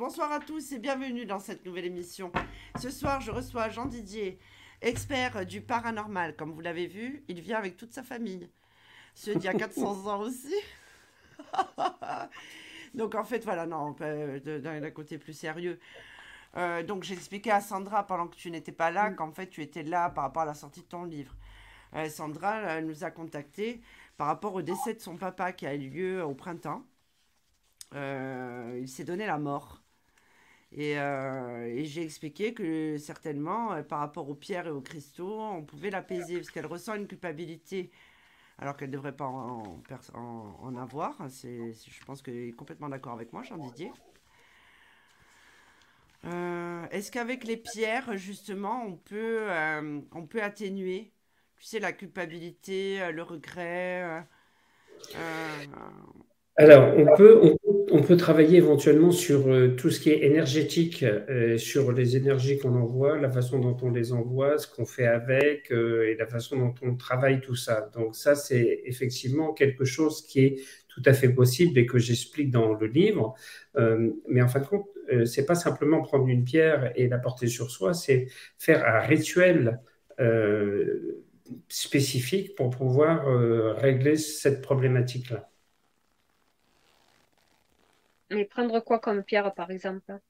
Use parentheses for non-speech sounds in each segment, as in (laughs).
Bonsoir à tous et bienvenue dans cette nouvelle émission. Ce soir, je reçois Jean Didier, expert du paranormal. Comme vous l'avez vu, il vient avec toute sa famille. Ceux d'il y a (laughs) 400 ans aussi. (laughs) donc en fait, voilà, non, d'un côté plus sérieux. Euh, donc j'ai expliqué à Sandra pendant que tu n'étais pas là qu'en fait tu étais là par rapport à la sortie de ton livre. Euh, Sandra nous a contacté par rapport au décès de son papa qui a eu lieu au printemps. Euh, il s'est donné la mort. Et, et j'ai expliqué que certainement, par rapport aux pierres et aux cristaux, on pouvait l'apaiser parce qu'elle ressent une culpabilité alors qu'elle ne devrait pas en, avoir. je pense qu'elle est complètement d'accord avec moi, Jean Didier. Euh, est-ce qu'avec les pierres, justement, on peut, euh, on peut atténuer, tu sais, la culpabilité, euh, le regret Alors, on, peut travailler éventuellement sur tout ce qui est énergétique, sur les énergies qu'on envoie, la façon dont on les envoie, ce qu'on fait avec et la façon dont on travaille tout ça. Donc ça, c'est effectivement quelque chose qui est tout à fait possible et que j'explique dans le livre. mais en fin de compte, euh, c'est pas simplement prendre une pierre et la porter sur soi, c'est faire un rituel euh, spécifique pour pouvoir euh, régler cette problématique-là. Mais prendre quoi comme pierre, par exemple?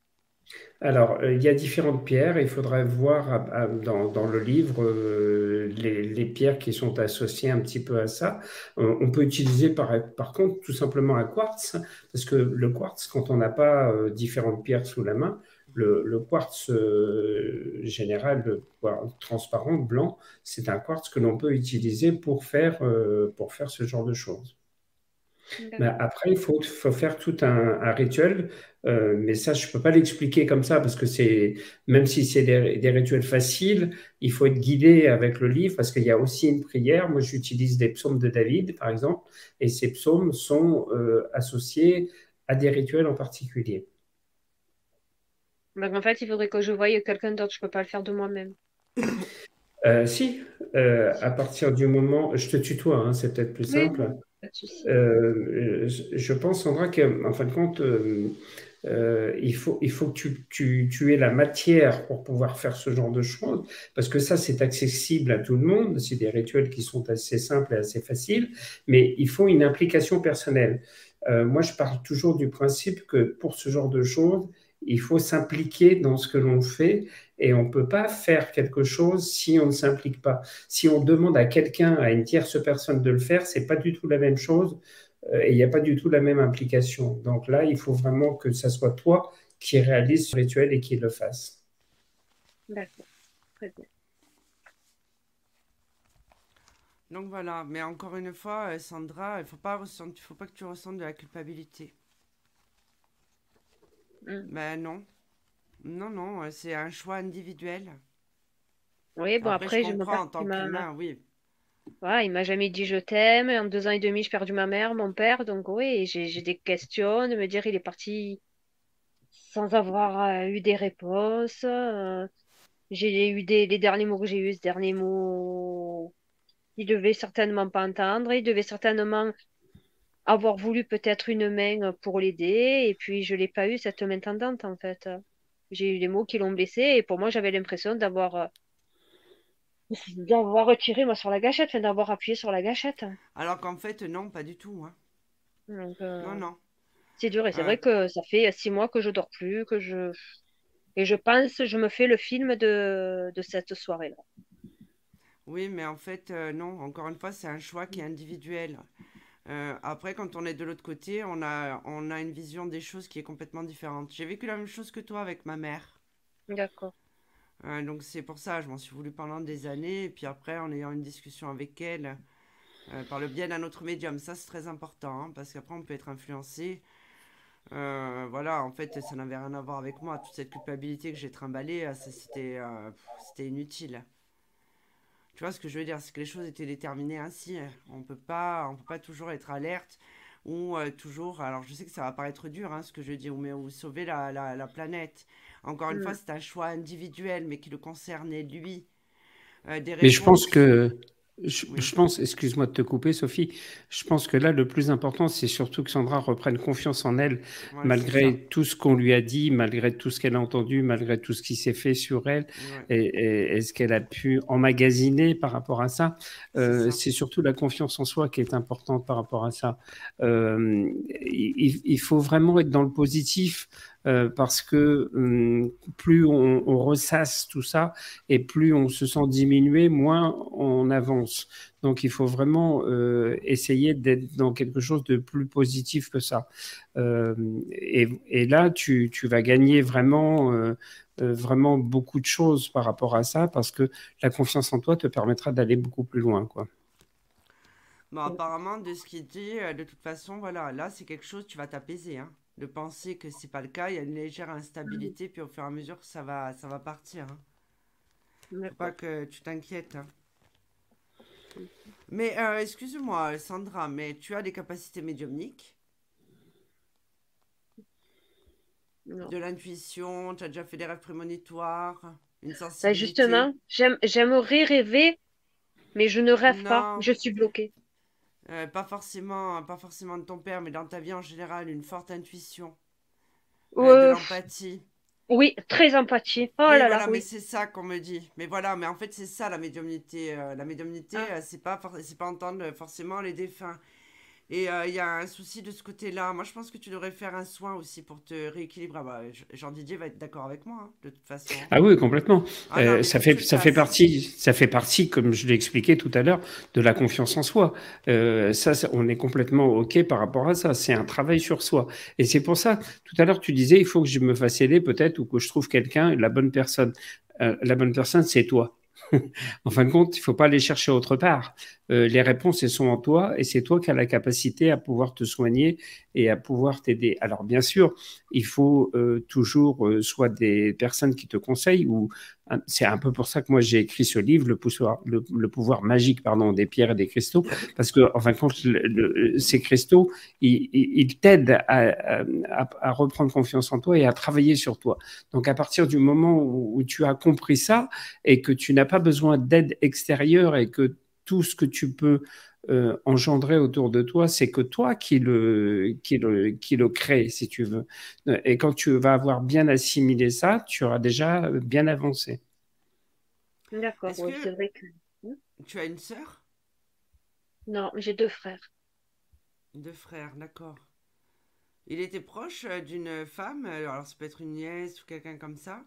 Alors, euh, il y a différentes pierres. Il faudrait voir dans, le livre euh, les, pierres qui sont associées un petit peu à ça. Euh, on peut utiliser par, par, contre tout simplement un quartz, parce que le quartz, quand on n'a pas différentes pierres sous la main, le, quartz général, transparent, blanc, c'est un quartz que l'on peut utiliser pour faire, pour faire ce genre de choses. Mais après, il faut, faut, faire tout un, rituel. Euh, mais ça, je ne peux pas l'expliquer comme ça parce que c'est, même si c'est des, rituels faciles, il faut être guidé avec le livre parce qu'il y a aussi une prière. Moi, j'utilise des psaumes de David, par exemple, et ces psaumes sont euh, associés à des rituels en particulier. Donc, en fait, il faudrait que je voie quelqu'un d'autre. Je ne peux pas le faire de moi-même. Euh, si, à partir du moment, je te tutoie, hein, c'est peut-être plus simple. Euh, je pense, Sandra, qu'en fin de compte, euh, euh, il, faut, il faut que tu, tu, tu, aies la matière pour pouvoir faire ce genre de choses, parce que ça, c'est accessible à tout le monde. C'est des rituels qui sont assez simples et assez faciles, mais il faut une implication personnelle. moi, je parle toujours du principe que pour ce genre de choses, il faut s'impliquer dans ce que l'on fait et on ne peut pas faire quelque chose si on ne s'implique pas. Si on demande à quelqu'un, à une tierce personne de le faire, c'est pas du tout la même chose euh, et il n'y a pas du tout la même implication. Donc là, il faut vraiment que ce soit toi qui réalise ce rituel et qui le fasse. D'accord, très bien. Donc voilà, mais encore une fois, euh, Sandra, il ne faut, pas faut pas que tu ressentes de la culpabilité. Mm. Ben non. Non, non, euh, c'est un choix individuel. Oui, bon, après, je, me en tant qu'humain, oui. Ouais, il m'a jamais dit je t'aime. En deux ans et demi, j'ai perdu ma mère, mon père. Donc, oui, j'ai des questions de me dire il est parti sans avoir euh, eu des réponses. Euh, j'ai eu des, les derniers mots que j'ai eu, ce dernier mot, il devait certainement pas entendre. Il devait certainement avoir voulu peut-être une main pour l'aider. Et puis, je l'ai pas eu, cette main tendante, en fait. J'ai eu des mots qui l'ont blessé. Et pour moi, j'avais l'impression d'avoir euh, d'avoir retiré moi sur la gâchette, d'avoir appuyé sur la gâchette. Alors qu'en fait, non, pas du tout. Hein. Euh, non, non. C'est dur et c'est vrai que ça fait six mois que je dors plus, que je et je pense, je me fais le film de, de cette soirée-là. Oui, mais en fait, euh, non. Encore une fois, c'est un choix qui est individuel. Euh, après, quand on est de l'autre côté, on a, on a une vision des choses qui est complètement différente. J'ai vécu la même chose que toi avec ma mère. D'accord. Euh, donc c'est pour ça, je m'en suis voulu pendant des années. Et puis après, en ayant une discussion avec elle, euh, par le biais d'un autre médium, ça c'est très important, hein, parce qu'après on peut être influencé. voilà, en fait, ça n'avait rien à voir avec moi. Toute cette culpabilité que j'ai trimballée, c'était inutile. Tu vois ce que je veux dire? C'est que les choses étaient déterminées ainsi. On peut pas, on peut pas toujours être alerte ou euh, toujours. Alors je sais que ça va paraître dur, hein, ce que je dis, mais ou sauver la, la, planète. Encore une mm. fois, c'est un choix individuel, mais qui le concernait lui. Euh, mais je pense que Je, pense, excuse-moi de te couper, Sophie, je pense que là, le plus important, c'est surtout que Sandra reprenne confiance en elle, malgré tout ce qu'on lui a dit, malgré tout ce qu'elle a entendu, malgré tout ce qui s'est fait sur elle, et, ce qu'elle a pu emmagasiner par rapport à ça. Euh, c'est surtout la confiance en soi qui est importante par rapport à ça. Euh, il, faut vraiment être dans le positif. Euh, parce que hum, plus on, ressasse tout ça et plus on se sent diminué, moins on avance. Donc il faut vraiment euh, essayer d'être dans quelque chose de plus positif que ça. Euh, et, là, tu, vas gagner vraiment, vraiment beaucoup de choses par rapport à ça parce que la confiance en toi te permettra d'aller beaucoup plus loin. Quoi. Bon, apparemment, de ce qu'il dit, de toute façon, voilà, là, c'est quelque chose, tu vas t'apaiser. Hein de penser que c'est pas le cas. Il y a une légère instabilité, puis au fur et à mesure, ça va, ça va partir. Hein. pas que tu t'inquiètes. Hein. Mais euh, excuse-moi, Sandra, mais tu as des capacités médiumniques? De l'intuition, tu as déjà fait des rêves prémonitoires Une bah, Justement, j'aimerais rêver, mais je ne rêve pas, je suis bloquée. Euh, pas forcément, pas forcément de ton père, mais dans ta vie en général, une forte intuition, euh, de l'empathie. Oui, très empathie. Oh là là. Mais c'est ça qu'on me dit. Mais voilà, mais en fait c'est ça la médiumnité. Euh, la médiumnité, ah. c'est pas c'est pas entendre forcément les défunts. Et euh, il y a un souci de ce côté-là. Moi, je pense que tu devrais faire un soin aussi pour te rééquilibrer. Ah bah, Jean Didier va être d'accord avec moi, hein, de toute façon. Ah oui, complètement. Ah euh, ça, fait, ça, fait partie, ça fait partie, comme je l'ai expliqué tout à l'heure, de la confiance en soi. Euh, ça, on est complètement OK par rapport à ça. C'est un travail sur soi. Et c'est pour ça, tout à l'heure, tu disais, il faut que je me fasse aider peut-être ou que je trouve quelqu'un, la bonne personne. la bonne personne, c'est toi. (laughs) en fin de compte, il ne faut pas aller chercher autre part. Euh, les réponses, sont en toi et c'est toi qui as la capacité à pouvoir te soigner et à pouvoir t'aider. Alors, bien sûr, il faut euh, toujours euh, soit des personnes qui te conseillent ou c'est un peu pour ça que moi j'ai écrit ce livre, le pouvoir, le, pouvoir magique pardon, des pierres et des cristaux, parce que en fin de compte, ces cristaux, ils, t'aident à, reprendre confiance en toi et à travailler sur toi. Donc à partir du moment où tu as compris ça et que tu n'as pas besoin d'aide extérieure et que tout ce que tu peux euh, engendrer autour de toi, c'est que toi qui le, qui, le, qui le crée, si tu veux. Et quand tu vas avoir bien assimilé ça, tu auras déjà bien avancé. D'accord, oui, c'est vrai que. Hmm? Tu as une sœur? Non, j'ai deux frères. Deux frères, d'accord. Il était proche euh, d'une femme, euh, alors ça peut être une nièce ou quelqu'un comme ça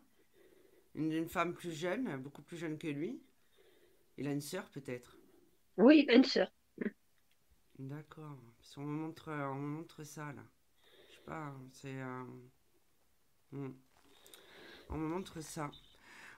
une, femme plus jeune, beaucoup plus jeune que lui. Il a une sœur peut-être Oui, une sœur. D'accord. On me montre, on montre ça là. Je sais pas, c'est. Euh, hmm. On me montre ça.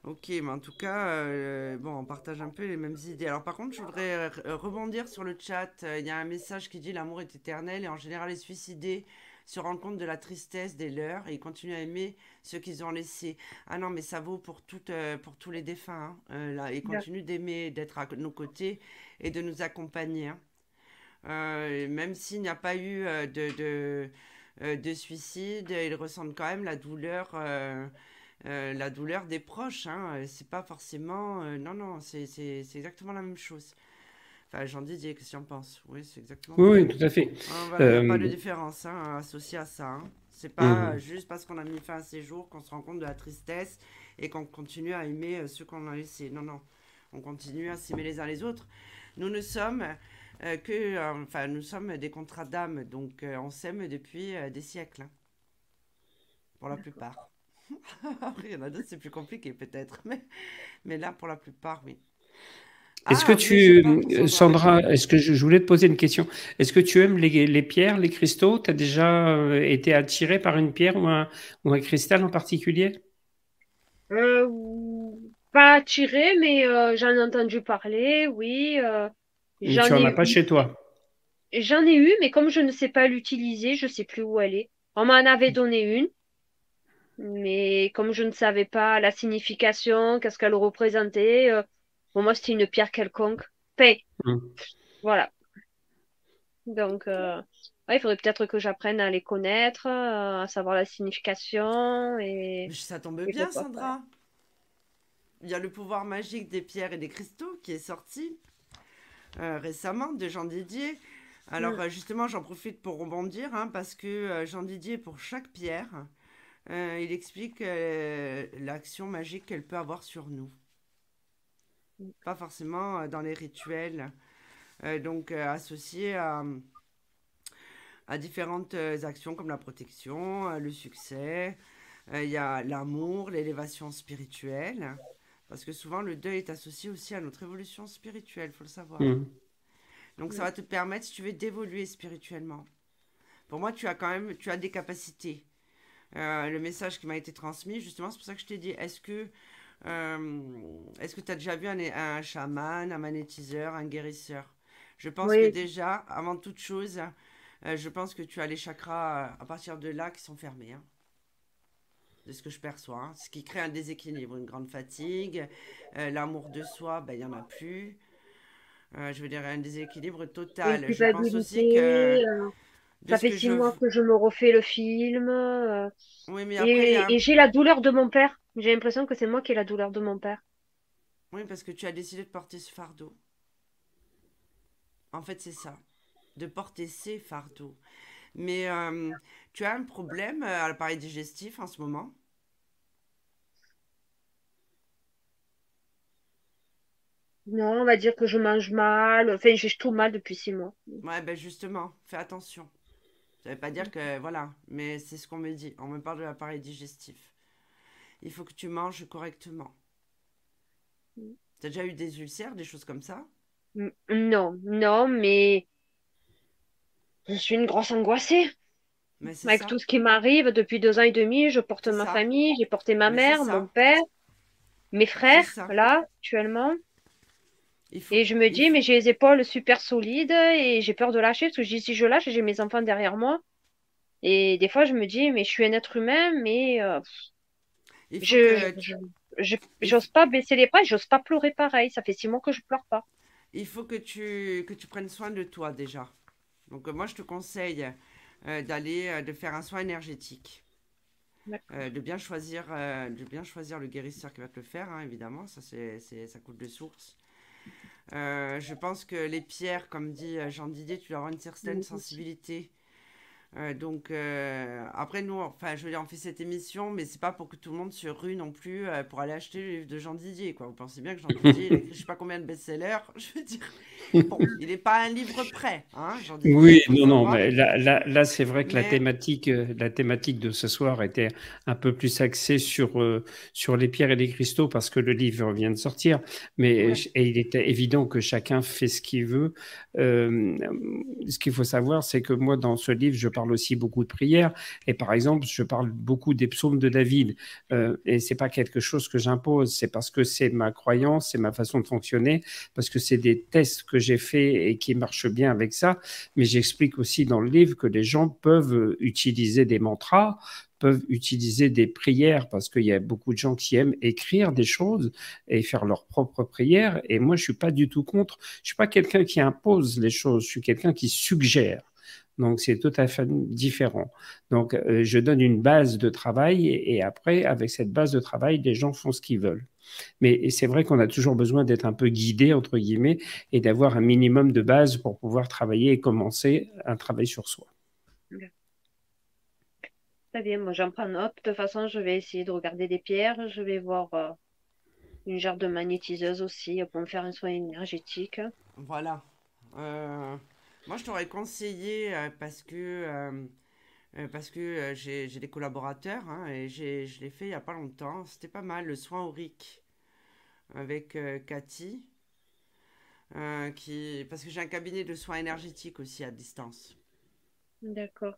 Ok, mais en tout cas, euh, bon, on partage un peu les mêmes idées. Alors par contre, je voudrais rebondir sur le chat. Il y a un message qui dit l'amour est éternel et en général les suicidés se rendent compte de la tristesse des leurs et continuent à aimer ceux qu'ils ont laissés. Ah non, mais ça vaut pour, euh, pour tous les défunts. Hein. Euh, là, ils continuent d'aimer, d'être à nos côtés et de nous accompagner. Hein. Euh, même s'il n'y a pas eu de, de, suicide, ils ressentent quand même la douleur. la douleur des proches, hein. c'est pas forcément. non, non, c'est exactement la même chose. Enfin, Jean Didier, qu'est-ce que tu en penses? Oui, c'est exactement Oui, tout à fait. Il n'y a pas de différence hein, associée à ça. Hein. C'est pas mhm. juste parce qu'on a mis fin à ces jours qu'on se rend compte de la tristesse et qu'on continue à aimer euh, ceux qu'on a laissés. Non, non. On continue à s'aimer les uns les autres. Nous ne sommes euh, que. Euh, enfin, nous sommes des contrats d'âme. Donc, on s'aime depuis des siècles. Hein. pour la plupart. (laughs) Après, il y en a d'autres, c'est plus compliqué peut-être. Mais, mais là, pour la plupart, oui. Est-ce que ah, tu, Sandra, est-ce que je, voulais te poser une question. Est-ce que tu aimes les, pierres, les cristaux? Tu as déjà euh, été attiré par une pierre ou un, ou un cristal en particulier? Euh, Pas attiré, mais euh, j'en ai entendu parler, oui. tu n'en as pas chez toi? J'en ai eu, mais comme je ne sais pas l'utiliser, je ne sais plus où elle est. On m'en avait donné une, mais comme je ne savais pas la signification, qu'est-ce qu'elle représentait, pour moi, c'était une pierre quelconque. Paix. Mm. Voilà. Donc, euh, il faudrait peut-être que j'apprenne à les connaître, euh, à savoir la signification. Et... Ça tombe bien, Sandra. Il y a le pouvoir magique des pierres et des cristaux qui est sorti. récemment de Jean Didier. Alors justement, j'en profite pour rebondir hein, parce que Jean Didier, pour chaque pierre, il explique l'action magique qu'elle peut avoir sur nous. Pas forcément dans les rituels, donc associés à à différentes euh, actions comme la protection, euh, le succès, euh, il y a l'amour, l'élévation spirituelle. Parce que souvent, le deuil est associé aussi à notre évolution spirituelle, il faut le savoir. Mmh. Donc, ça va te permettre, si tu veux, d'évoluer spirituellement. Pour moi, tu as quand même tu as des capacités. le message qui m'a été transmis, justement, c'est pour ça que je t'ai dit, est-ce que est-ce que tu as déjà vu un, un, chaman, un magnétiseur, un guérisseur? Je pense que déjà, avant toute chose, euh, je pense que tu as les chakras euh, à partir de là qui sont fermés. Hein. de ce que je perçois. Hein. Ce qui crée un déséquilibre, une grande fatigue. Euh, l'amour de soi, ben, il n'y en a plus. je veux dire, un déséquilibre total. Je pense aussi que. Ça fait six mois que je me refais le film. Oui, mais après, et, j'ai la douleur de mon père. J'ai l'impression que c'est moi qui ai la douleur de mon père. Oui, parce que tu as décidé de porter ce fardeau. En fait, c'est ça de porter ces fardeaux. Mais euh, tu as un problème euh, à l'appareil digestif en ce moment? Non, on va dire que je mange mal. Enfin, j'ai tout mal depuis six mois. Ouais, ben justement, fais attention. Ça veut pas dire que. Voilà, mais c'est ce qu'on me dit. On me parle de l'appareil digestif. Il faut que tu manges correctement. Mm. Tu as déjà eu des ulcères, des choses comme ça? Non, non, mais je suis une grosse angoissée. Avec tout ce qui m'arrive depuis deux ans et demi, je porte ma famille, j'ai porté ma mère, mon père, mes frères, là, actuellement. Et je me dis, mais j'ai les épaules super solides et j'ai peur de lâcher parce que je dis, si je lâche, j'ai mes enfants derrière moi. Et des fois, je me dis, mais je suis un être humain, mais euh, je, j'ose pas baisser les bras, j'ose pas pleurer pareil. Ça fait six mois que je pleure pas. Il faut que tu, que tu prennes soin de toi déjà. Donc euh, moi, je te conseille euh, d'aller, euh, de faire un soin énergétique. de bien choisir de bien choisir le guérisseur qui va te le faire hein, évidemment ça c'est, ça coûte de source je pense que les pierres comme dit Jean Didier tu leur as une certaine sensibilité euh, donc euh, après nous, enfin je veux dire, on fait cette émission, mais c'est pas pour que tout le monde se rue non plus euh, pour aller acheter le livre de Jean Didier. Quoi. Vous pensez bien que Jean (laughs) Didier, il a écrit je sais pas combien de best-sellers. (laughs) Je veux dire, bon, il n'est pas un livre prêt. Hein, Jean Didier, oui, non, non, mais là, là, là c'est vrai que la thématique, la thématique de ce soir était un peu plus axée sur sur les pierres et les cristaux parce que le livre vient de sortir. Mais et il était évident que chacun fait ce qu'il veut. ce qu'il faut savoir, c'est que moi dans ce livre, je parle aussi beaucoup de prières. Et par exemple, je parle beaucoup des psaumes de David. Euh, et c'est pas quelque chose que j'impose, c'est parce que c'est ma croyance, c'est ma façon de fonctionner, parce que c'est des tests que j'ai faits et qui marchent bien avec ça. Mais j'explique aussi dans le livre que les gens peuvent utiliser des mantras, peuvent utiliser des prières parce qu'il y a beaucoup de gens qui aiment écrire des choses et faire leurs propres prières. Et moi, je suis pas du tout contre. Je suis pas quelqu'un qui impose les choses. Je suis quelqu'un qui suggère. Donc, c'est tout à fait différent. Donc, euh, je donne une base de travail et, après, avec cette base de travail, les gens font ce qu'ils veulent. Mais c'est vrai qu'on a toujours besoin d'être un peu guidé, entre guillemets, et d'avoir un minimum de base pour pouvoir travailler et commencer un travail sur soi. Très bien, moi j'en prends note. De toute façon, je vais essayer de regarder des pierres. Je vais voir euh, une jarre de magnétiseuse aussi pour me faire un soin énergétique. Voilà. Euh, moi, je t'aurais conseillé euh, parce que, euh, euh, parce que j'ai des collaborateurs hein, et je l'ai fait il n'y a pas longtemps. C'était pas mal, le soin aurique avec Cathy. qui, parce que j'ai un cabinet de soins énergétiques aussi à distance. D'accord.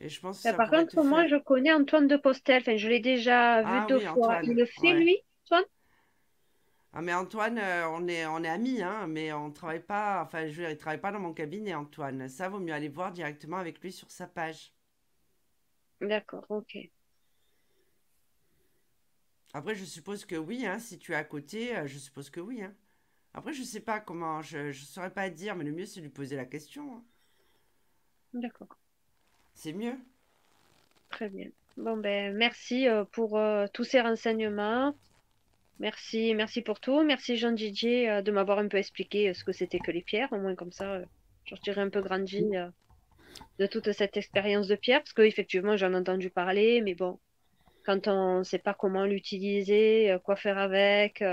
Et je pense bah, par contre, moi, je connais Antoine de Postel. Enfin, je l'ai déjà vu ah deux fois. Il le fait, lui, Antoine? Ah mais Antoine, euh, on est, on est amis, hein, mais on travaille pas, enfin je veux dire, il travaille pas dans mon cabinet, Antoine. Ça, vaut mieux aller voir directement avec lui sur sa page. D'accord, ok. Après, je suppose que oui, hein, si tu es à côté, euh, je suppose que oui. Hein. Après, je sais pas comment, je ne saurais pas dire, mais le mieux, c'est de lui poser la question. Hein. D'accord. C'est mieux. Très bien. Bon, ben, merci euh, pour tous ces renseignements. Merci, merci pour tout. Merci Jean Didier euh, de m'avoir un peu expliqué euh, ce que c'était que les pierres. Au moins comme ça, je dirais un peu grandi de toute cette expérience de pierre, parce qu'effectivement j'en ai entendu parler, mais bon, quand on ne sait pas comment l'utiliser, quoi faire avec,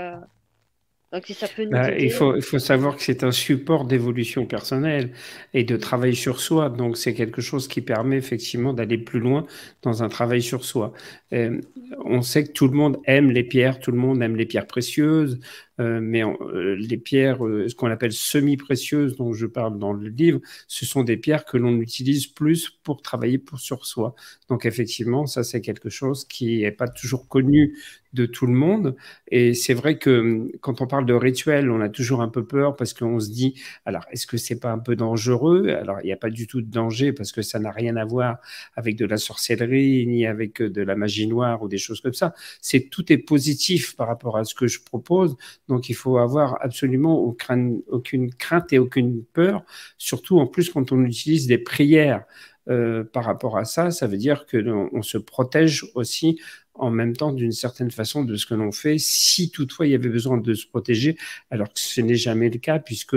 bah, il, faut, il faut savoir que c'est un support d'évolution personnelle et de travail sur soi. Donc, c'est quelque chose qui permet effectivement d'aller plus loin dans un travail sur soi. Euh, on sait que tout le monde aime les pierres, tout le monde aime les pierres précieuses, euh, mais euh, les pierres, euh, ce qu'on appelle semi-précieuses, dont je parle dans le livre, ce sont des pierres que l'on utilise plus pour travailler pour, sur soi. Donc effectivement, ça c'est quelque chose qui n'est pas toujours connu de tout le monde. Et c'est vrai que hum, quand on parle de rituel, on a toujours un peu peur parce qu'on se dit, alors est-ce que c'est pas un peu dangereux? Alors il n'y a pas du tout de danger parce que ça n'a rien à voir avec de la sorcellerie ni avec de la magie noire ou des choses comme ça. C'est tout est positif par rapport à ce que je propose. Donc il faut avoir absolument aucune, crainte et aucune peur, surtout en plus quand on utilise des prières. Euh, par rapport à ça, ça veut dire que on, se protège aussi en même temps d'une certaine façon de ce que l'on fait, si toutefois il y avait besoin de se protéger, alors que ce n'est jamais le cas puisque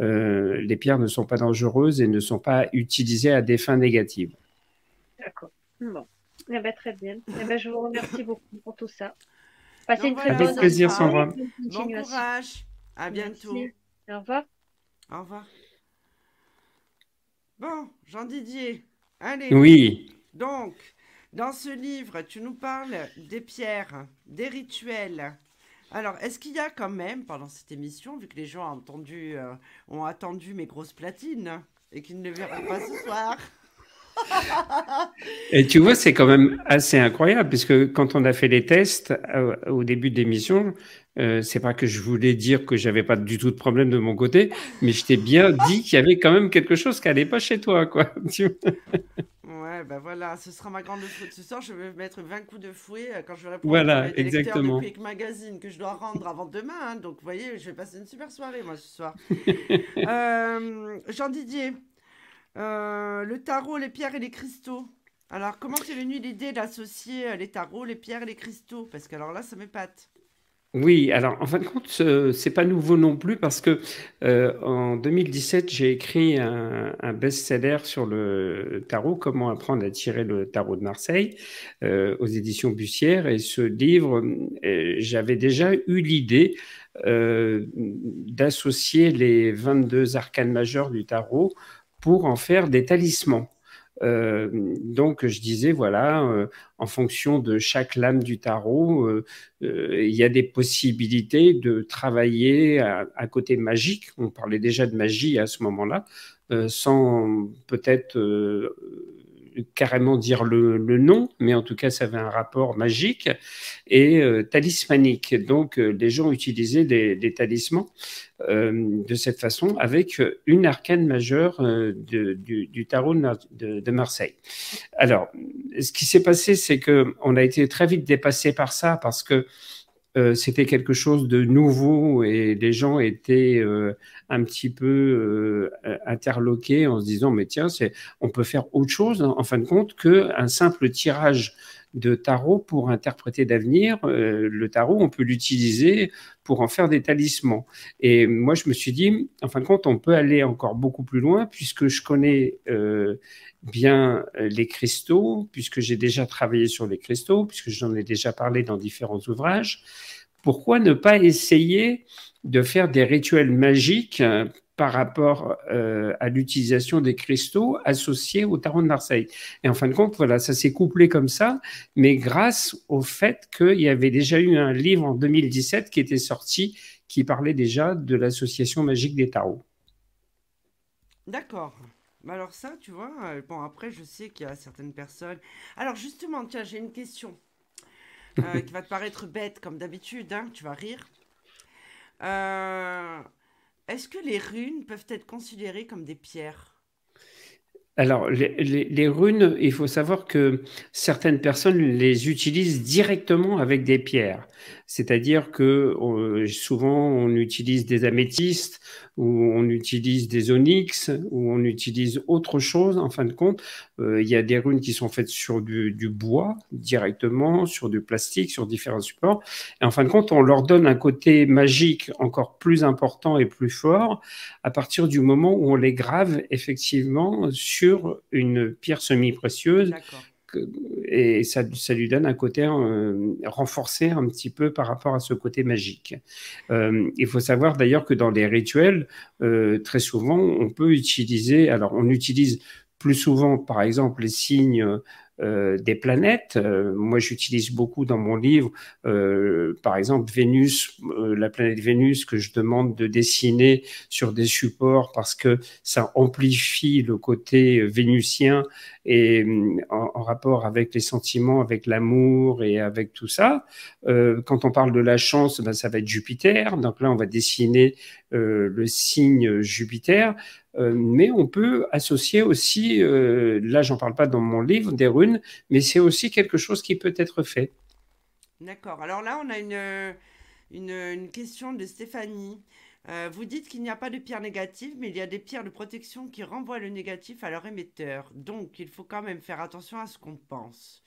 euh, les pierres ne sont pas dangereuses et ne sont pas utilisées à des fins négatives. D'accord. Eh ben, très bien. Eh ben, je vous remercie beaucoup pour tout ça. Passez une très bonne Avec plaisir, Sandra. Bon courage. À bientôt. Au revoir. Au revoir. Bon, Jean Didier. Allez. Oui. Donc, dans ce livre, tu nous parles des pierres, des rituels. Alors, est-ce qu'il y a quand même, pendant cette émission, vu que les gens ont, entendu, euh, ont attendu mes grosses platines et qu'ils ne verront pas ce soir, et tu vois, c'est quand même assez incroyable, puisque quand on a fait les tests euh, au début de l'émission, euh, c'est pas que je voulais dire que j'avais pas du tout de problème de mon côté, mais je t'ai bien dit qu'il y avait quand même quelque chose qui allait pas chez toi, quoi. (laughs) ouais, ben voilà, ce sera ma grande faute ce soir. Je vais mettre 20 coups de fouet euh, quand je vais répondre voilà, exactement. de Magazine que je dois rendre avant demain. Hein. donc, vous voyez, je vais passer une super soirée, moi, ce soir. (laughs) Jean Didier, euh, le tarot, les pierres et les cristaux. Alors, comment t'es venue l'idée d'associer euh, les tarots, les pierres et les cristaux? Parce que alors là, ça m'épate. Oui, alors en fin de compte, ce c'est pas nouveau non plus parce que euh, en 2017, j'ai écrit un, best-seller sur le tarot, Comment apprendre à tirer le tarot de Marseille, aux éditions Bussière. Et ce livre, j'avais déjà eu l'idée d'associer les 22 arcanes majeurs du tarot pour en faire des talismans. Euh, donc je disais voilà, euh, en fonction de chaque lame du tarot, euh, il y a des possibilités de travailler à, côté magique. On parlait déjà de magie à ce moment-là, sans peut-être carrément dire le, nom, mais en tout cas, ça avait un rapport magique et euh, talismanique. Donc, euh, les gens utilisaient des, talismans euh, de cette façon avec une arcane majeure du, tarot de, de, Marseille. Alors, ce qui s'est passé, c'est que on a été très vite dépassé par ça parce que euh, c'était quelque chose de nouveau et les gens étaient euh, un petit peu euh, interloqués en se disant mais tiens on peut faire autre chose en fin de compte que un simple tirage de tarot pour interpréter d'avenir. le tarot, on peut l'utiliser pour en faire des talismans. Et moi, je me suis dit, en fin de compte, on peut aller encore beaucoup plus loin puisque je connais bien les cristaux, puisque j'ai déjà travaillé sur les cristaux, puisque j'en ai déjà parlé dans différents ouvrages pourquoi ne pas essayer de faire des rituels magiques euh, par rapport euh, à l'utilisation des cristaux associés au tarot de Marseille. Et en fin de compte, voilà, ça s'est couplé comme ça, mais grâce au fait qu'il y avait déjà eu un livre en 2017 qui était sorti, qui parlait déjà de l'association magique des tarots. D'accord. Alors ça, tu vois, euh, bon après, je sais qu'il y a certaines personnes. Alors justement, tiens, j'ai une question. Euh, (laughs) qui va te paraître bête comme d'habitude, hein, tu vas rire. Euh, est-ce que les runes peuvent être considérées comme des pierres? Alors, les, runes, il faut savoir que certaines personnes les utilisent directement avec des pierres. C'est-à-dire que souvent on utilise des améthystes ou on utilise des onyx ou on utilise autre chose. En fin de compte, euh, il y a des runes qui sont faites sur du, du, bois directement, sur du plastique, sur différents supports. Et en fin de compte, on leur donne un côté magique encore plus important et plus fort à partir du moment où on les grave effectivement sur une pierre semi-précieuse et ça, ça, lui donne un côté euh, renforcé un petit peu par rapport à ce côté magique. Euh, il faut savoir d'ailleurs que dans les rituels, euh, très souvent, on peut utiliser, alors on utilise plus souvent, par exemple, les signes des planètes. Moi, j'utilise beaucoup dans mon livre, par exemple, Vénus, la planète Vénus, que je demande de dessiner sur des supports parce que ça amplifie le côté vénusien et en, rapport avec les sentiments, avec l'amour et avec tout ça. quand on parle de la chance, ben, ça va être Jupiter. Donc là, on va dessiner le signe Jupiter. Euh, mais on peut associer aussi, euh, là j'en parle pas dans mon livre, des runes, mais c'est aussi quelque chose qui peut être fait. D'accord. Alors là, on a une, une, question de Stéphanie. Euh, vous dites qu'il n'y a pas de pierre négative, mais il y a des pierres de protection qui renvoient le négatif à leur émetteur. Donc, il faut quand même faire attention à ce qu'on pense.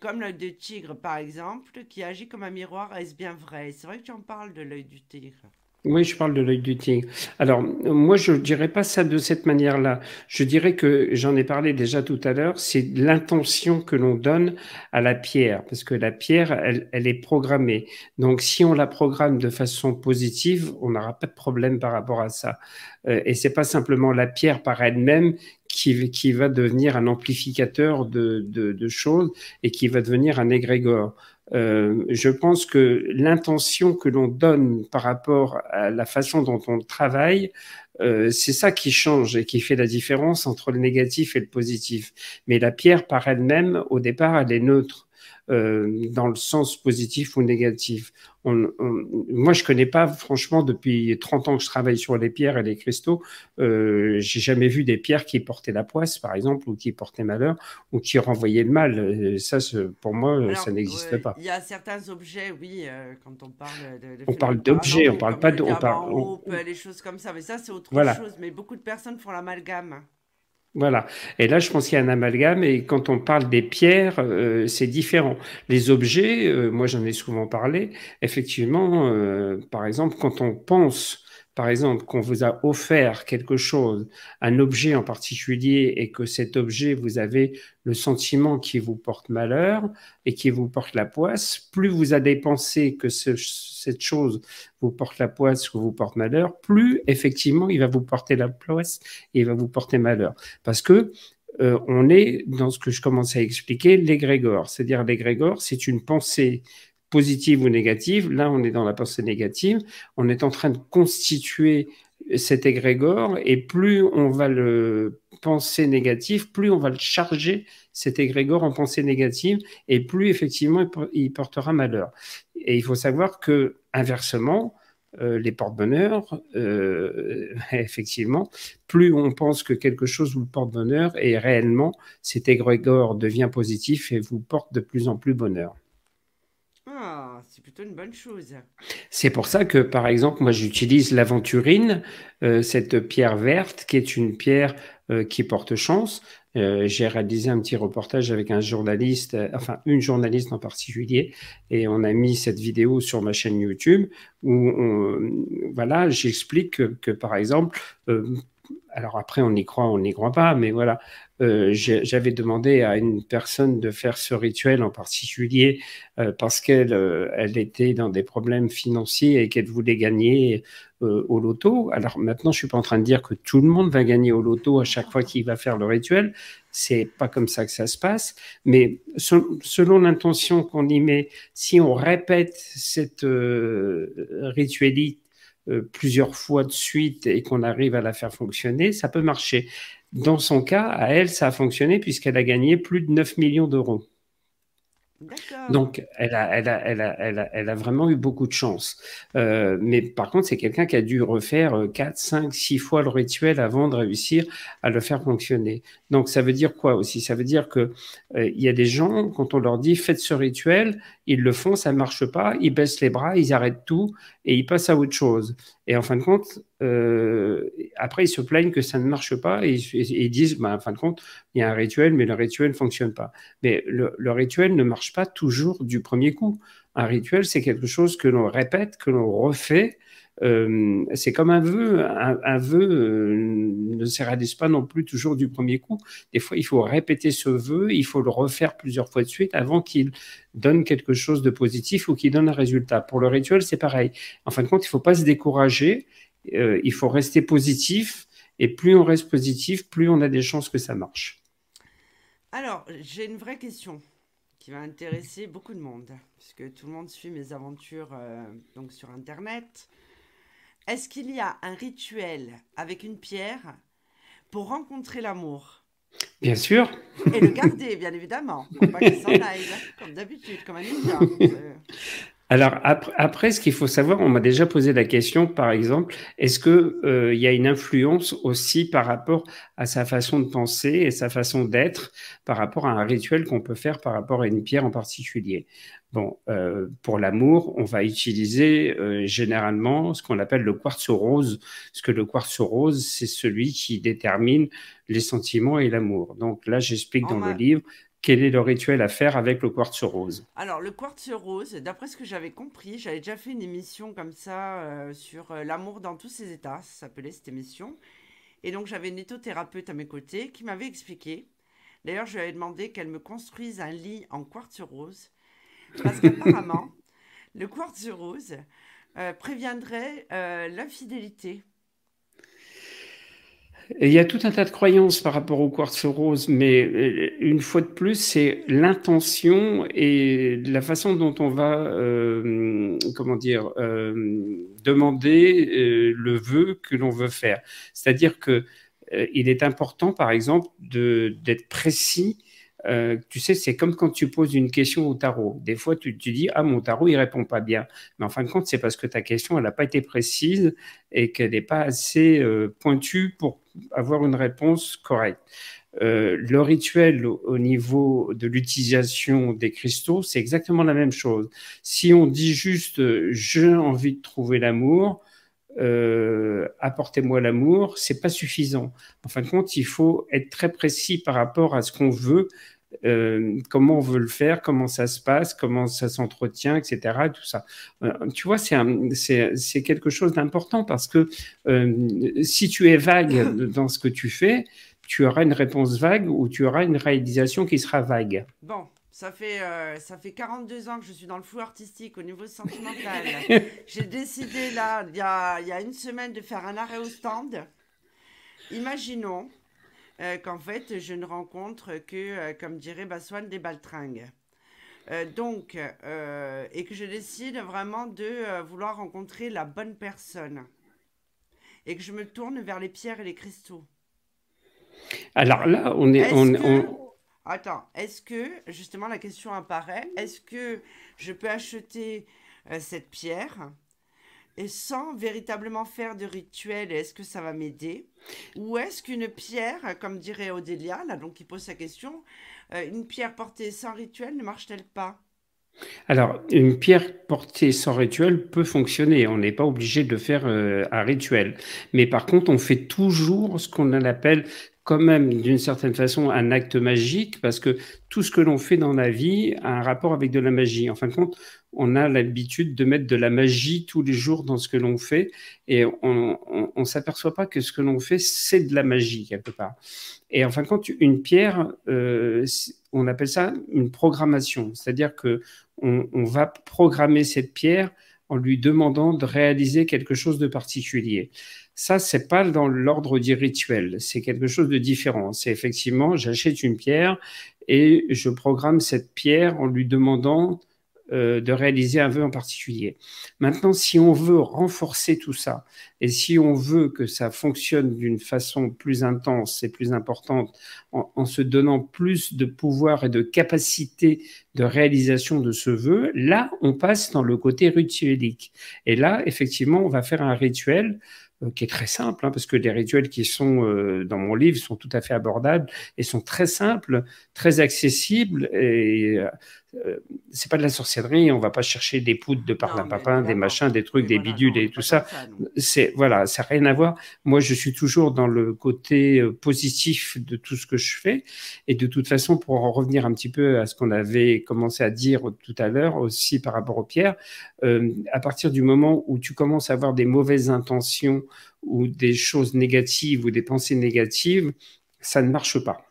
Comme l'œil de tigre, par exemple, qui agit comme un miroir. Est-ce bien vrai? C'est vrai que tu en parles de l'œil du tigre. Oui, je parle de l'œil du tigre. Alors, moi, je dirais pas ça de cette manière-là. Je dirais que j'en ai parlé déjà tout à l'heure, c'est l'intention que l'on donne à la pierre, parce que la pierre, elle, elle, est programmée. Donc, si on la programme de façon positive, on n'aura pas de problème par rapport à ça. Euh, et c'est pas simplement la pierre par elle-même qui, qui va devenir un amplificateur de, de, de choses et qui va devenir un égrégore. Euh, je pense que l'intention que l'on donne par rapport à la façon dont on travaille, euh, c'est ça qui change et qui fait la différence entre le négatif et le positif. Mais la pierre par elle-même, au départ, elle est neutre. Euh, dans le sens positif ou négatif. On, moi, je connais pas, franchement, depuis 30 ans que je travaille sur les pierres et les cristaux, euh, j'ai jamais vu des pierres qui portaient la poisse, par exemple, ou qui portaient malheur, ou qui renvoyaient le mal. Euh, ça, pour moi, ça n'existe pas. Il y a certains objets, oui, euh, quand on parle de. on parle d'objets, on parle pas de. On parle. Les choses comme ça, mais ça, c'est autre chose. Mais beaucoup de personnes font l'amalgame. Voilà. Et là, je pense qu'il y a un amalgame. Et quand on parle des pierres, euh, c'est différent. Les objets, euh, moi j'en ai souvent parlé. Effectivement, euh, par exemple, quand on pense par exemple, qu'on vous a offert quelque chose, un objet en particulier, et que cet objet, vous avez le sentiment qui vous porte malheur et qui vous porte la poisse, plus vous allez penser que cette chose vous porte la poisse ou vous porte malheur, plus effectivement il va vous porter la poisse et il va vous porter malheur. Parce que euh, on est dans ce que je commençais à expliquer, l'égrégore. C'est-à-dire l'égrégore, c'est une pensée positive ou négative. Là, on est dans la pensée négative. On est en train de constituer cet égrégore et plus on va le penser négatif, plus on va le charger, cet égrégore en pensée négative, et plus effectivement il portera malheur. Et il faut savoir que, inversement, euh, les porte-bonheur, euh, (laughs) effectivement, plus on pense que quelque chose vous porte bonheur, et réellement, cet égrégore devient positif et vous porte de plus en plus bonheur. Ah, c'est plutôt une bonne chose. C'est pour ça que, par exemple, moi, j'utilise l'aventurine, euh, cette pierre verte, qui est une pierre euh, qui porte chance. Euh, j'ai réalisé un petit reportage avec un journaliste, enfin une journaliste en particulier, et on a mis cette vidéo sur ma chaîne YouTube où, voilà, j'explique que, que, par exemple, alors après, on y croit, on n'y croit pas, mais voilà, euh, j'avais demandé à une personne de faire ce rituel en particulier euh, parce qu'elle euh, elle était dans des problèmes financiers et qu'elle voulait gagner au loto. Alors maintenant, je suis pas en train de dire que tout le monde va gagner au loto à chaque fois qu'il va faire le rituel. C'est pas comme ça que ça se passe. Mais selon l'intention qu'on y met, si on répète cette ritualité plusieurs fois de suite et qu'on arrive à la faire fonctionner, ça peut marcher. Dans son cas, à elle, ça a fonctionné puisqu'elle a gagné plus de 9 millions d'euros. Donc, elle a, elle, a, elle, a, elle, elle a, vraiment eu beaucoup de chance. Euh, mais par contre, c'est quelqu'un qui a dû refaire 4, 5, 6 fois le rituel avant de réussir à le faire fonctionner. Donc, ça veut dire quoi aussi? Ça veut dire que euh, y a des gens, quand on leur dit faites ce rituel, ils le font, ça ne marche pas, ils baissent les bras, ils arrêtent tout et ils passent à autre chose. Et en fin de compte, euh, après, ils se plaignent que ça ne marche pas et, ils disent, bah, en fin de compte, il y a un rituel, mais le rituel ne fonctionne pas. Mais le, le, rituel ne marche pas toujours du premier coup. Un rituel, c'est quelque chose que l'on répète, que l'on refait euh, c'est comme un vœu. Un, vœu euh, ne se réalise pas non plus toujours du premier coup. Des fois, il faut répéter ce vœu, il faut le refaire plusieurs fois de suite avant qu'il donne quelque chose de positif ou qu'il donne un résultat. Pour le rituel, c'est pareil. En fin de compte, il ne faut pas se décourager, euh, il faut rester positif. Et plus on reste positif, plus on a des chances que ça marche. Alors, j'ai une vraie question qui va intéresser beaucoup de monde, puisque tout le monde suit mes aventures donc sur Internet. Est-ce qu'il y a un rituel avec une pierre pour rencontrer l'amour? Bien sûr. Et le garder, bien évidemment. pas qu'il s'en aille, comme d'habitude, comme un ninja. (laughs) Alors après, ce qu'il faut savoir, on m'a déjà posé la question, par exemple, est-ce qu'il euh, y a une influence aussi par rapport à sa façon de penser et sa façon d'être, par rapport à un rituel qu'on peut faire par rapport à une pierre en particulier? Bon, euh, pour l'amour, on va utiliser euh, généralement ce qu'on appelle le quartz rose, parce que le quartz rose, c'est celui qui détermine les sentiments et l'amour. Donc là, j'explique dans le livre quel est le rituel à faire avec le quartz rose. Alors, le quartz rose, d'après ce que j'avais compris, j'avais déjà fait une émission comme ça euh, sur l'amour dans tous ses états, ça s'appelait cette émission. Et donc, j'avais une éthothérapeute à mes côtés qui m'avait expliqué. D'ailleurs, je lui avais demandé qu'elle me construise un lit en quartz rose parce qu'apparemment, (laughs) le quartz rose euh, préviendrait euh, Il y a tout un tas de croyances par rapport au quartz rose, mais euh, une fois de plus, c'est l'intention et la façon dont on va, comment dire, demander le vœu que l'on veut faire. C'est-à-dire que il est important, par exemple, d'être précis euh, tu sais, c'est comme quand tu poses une question au tarot. Des fois, tu dis, ah, mon tarot, il répond pas bien. Mais en fin de compte, c'est parce que ta question, elle n'a pas été précise et qu'elle n'est pas assez euh, pointue pour avoir une réponse correcte. Euh, le rituel au niveau de l'utilisation des cristaux, c'est exactement la même chose. Si on dit juste j'ai envie de trouver l'amour, apportez-moi l'amour, c'est pas suffisant. En fin de compte, il faut être très précis par rapport à ce qu'on veut euh, comment on veut le faire, comment ça se passe, comment ça s'entretient, etc. Tout ça. Euh, tu vois, c'est quelque chose d'important parce que euh, si tu es vague dans ce que tu fais, tu auras une réponse vague ou tu auras une réalisation qui sera vague. Bon, ça fait, ça fait 42 ans que je suis dans le flou artistique au niveau sentimental. (laughs) J'ai décidé là, il y a, y a, une semaine, de faire un arrêt au stand. Imaginons euh, qu'en fait, je ne rencontre que, euh, comme dirait Baswan, des baltringues. Euh, donc, et que je décide vraiment de vouloir rencontrer la bonne personne. Et que je me tourne vers les pierres et les cristaux. Alors là, on est. on, Attends, est-ce que, justement, la question apparaît, est-ce que je peux acheter cette pierre? Et sans véritablement faire de rituel, est-ce que ça va m'aider? Ou est-ce qu'une pierre, comme dirait Odélia, là, donc qui pose sa question, euh, une pierre portée sans rituel ne marche-t-elle pas? Alors, une pierre portée sans rituel peut fonctionner. On n'est pas obligé de faire euh, un rituel. Mais par contre, on fait toujours ce qu'on appelle quand même d'une certaine façon un acte magique parce que tout ce que l'on fait dans la vie a un rapport avec de la magie. En fin de compte, on a l'habitude de mettre de la magie tous les jours dans ce que l'on fait et on s'aperçoit pas que ce que l'on fait, c'est de la magie quelque part. Et en fin de compte, une pierre, euh, on appelle ça une programmation, c'est-à-dire que on, on va programmer cette pierre en lui demandant de réaliser quelque chose de particulier. Ça, c'est pas dans l'ordre du rituel, c'est quelque chose de différent. C'est effectivement, j'achète une pierre et je programme cette pierre en lui demandant euh, de réaliser un vœu en particulier. Maintenant, si on veut renforcer tout ça et si on veut que ça fonctionne d'une façon plus intense et plus importante, en, se donnant plus de pouvoir et de capacité de réalisation de ce vœu, là, on passe dans le côté rituelique. Et là, effectivement, on va faire un rituel euh, qui est très simple, hein, parce que les rituels qui sont euh, dans mon livre sont tout à fait abordables et sont très simples, très accessibles. Et euh, c'est pas de la sorcellerie, on va pas chercher des poudres de parlimpapin, des machins, des trucs, des bidules et tout ça. C'est voilà, ça n'a rien à voir. Moi, je suis toujours dans le côté positif de tout ce que je fais. Et de toute façon, pour en revenir un petit peu à ce qu'on avait commencé à dire tout à l'heure aussi par rapport aux pierres, à partir du moment où tu commences à avoir des mauvaises intentions ou des choses négatives ou des pensées négatives, ça ne marche pas.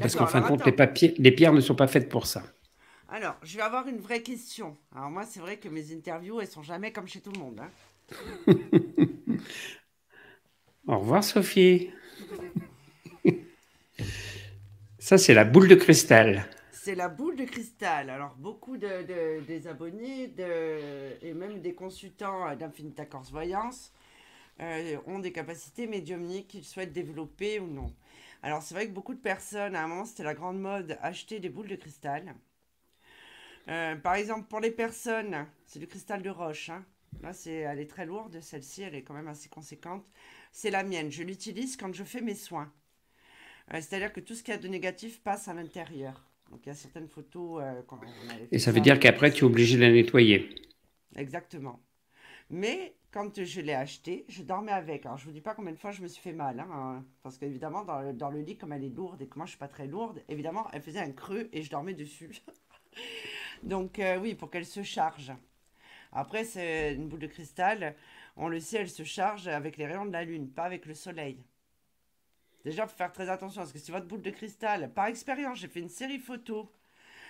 Parce qu'en fin de compte, les, papiers, les pierres ne sont pas faites pour ça. Alors, je vais avoir une vraie question. Alors moi, c'est vrai que mes interviews, elles sont jamais comme chez tout le monde. Hein. (laughs) Au revoir, Sophie. Ça, c'est la boule de cristal. C'est la boule de cristal. Alors, beaucoup de, des abonnés de, et même des consultants d'Infinita Corse Voyance euh, ont des capacités médiumniques qu'ils souhaitent développer ou non. Alors, c'est vrai que beaucoup de personnes, à un moment, c'était la grande mode, acheter des boules de cristal. Euh, par exemple, pour les personnes, c'est du cristal de roche. Hein. Là, c'est, elle est très lourde, celle-ci, elle est quand même assez conséquente. C'est la mienne. Je l'utilise quand je fais mes soins. Euh, c'est-à-dire que tout ce qu'il y a de négatif passe à l'intérieur. Donc, il y a certaines photos. Euh, Et ça veut dire qu'après, tu es obligé de la nettoyer. Exactement. Mais quand je l'ai acheté, je dormais avec. Alors, je ne vous dis pas combien de fois je me suis fait mal. Hein, parce qu'évidemment, dans le, dans le lit, comme elle est lourde et que moi, je ne suis pas très lourde, évidemment, elle faisait un creux et je dormais dessus. (laughs) Donc euh, oui, pour qu'elle se charge. Après, c'est une boule de cristal. On le sait, elle se charge avec les rayons de la lune, pas avec le soleil. Déjà, il faut faire très attention parce que si votre boule de cristal, par expérience, j'ai fait une série photo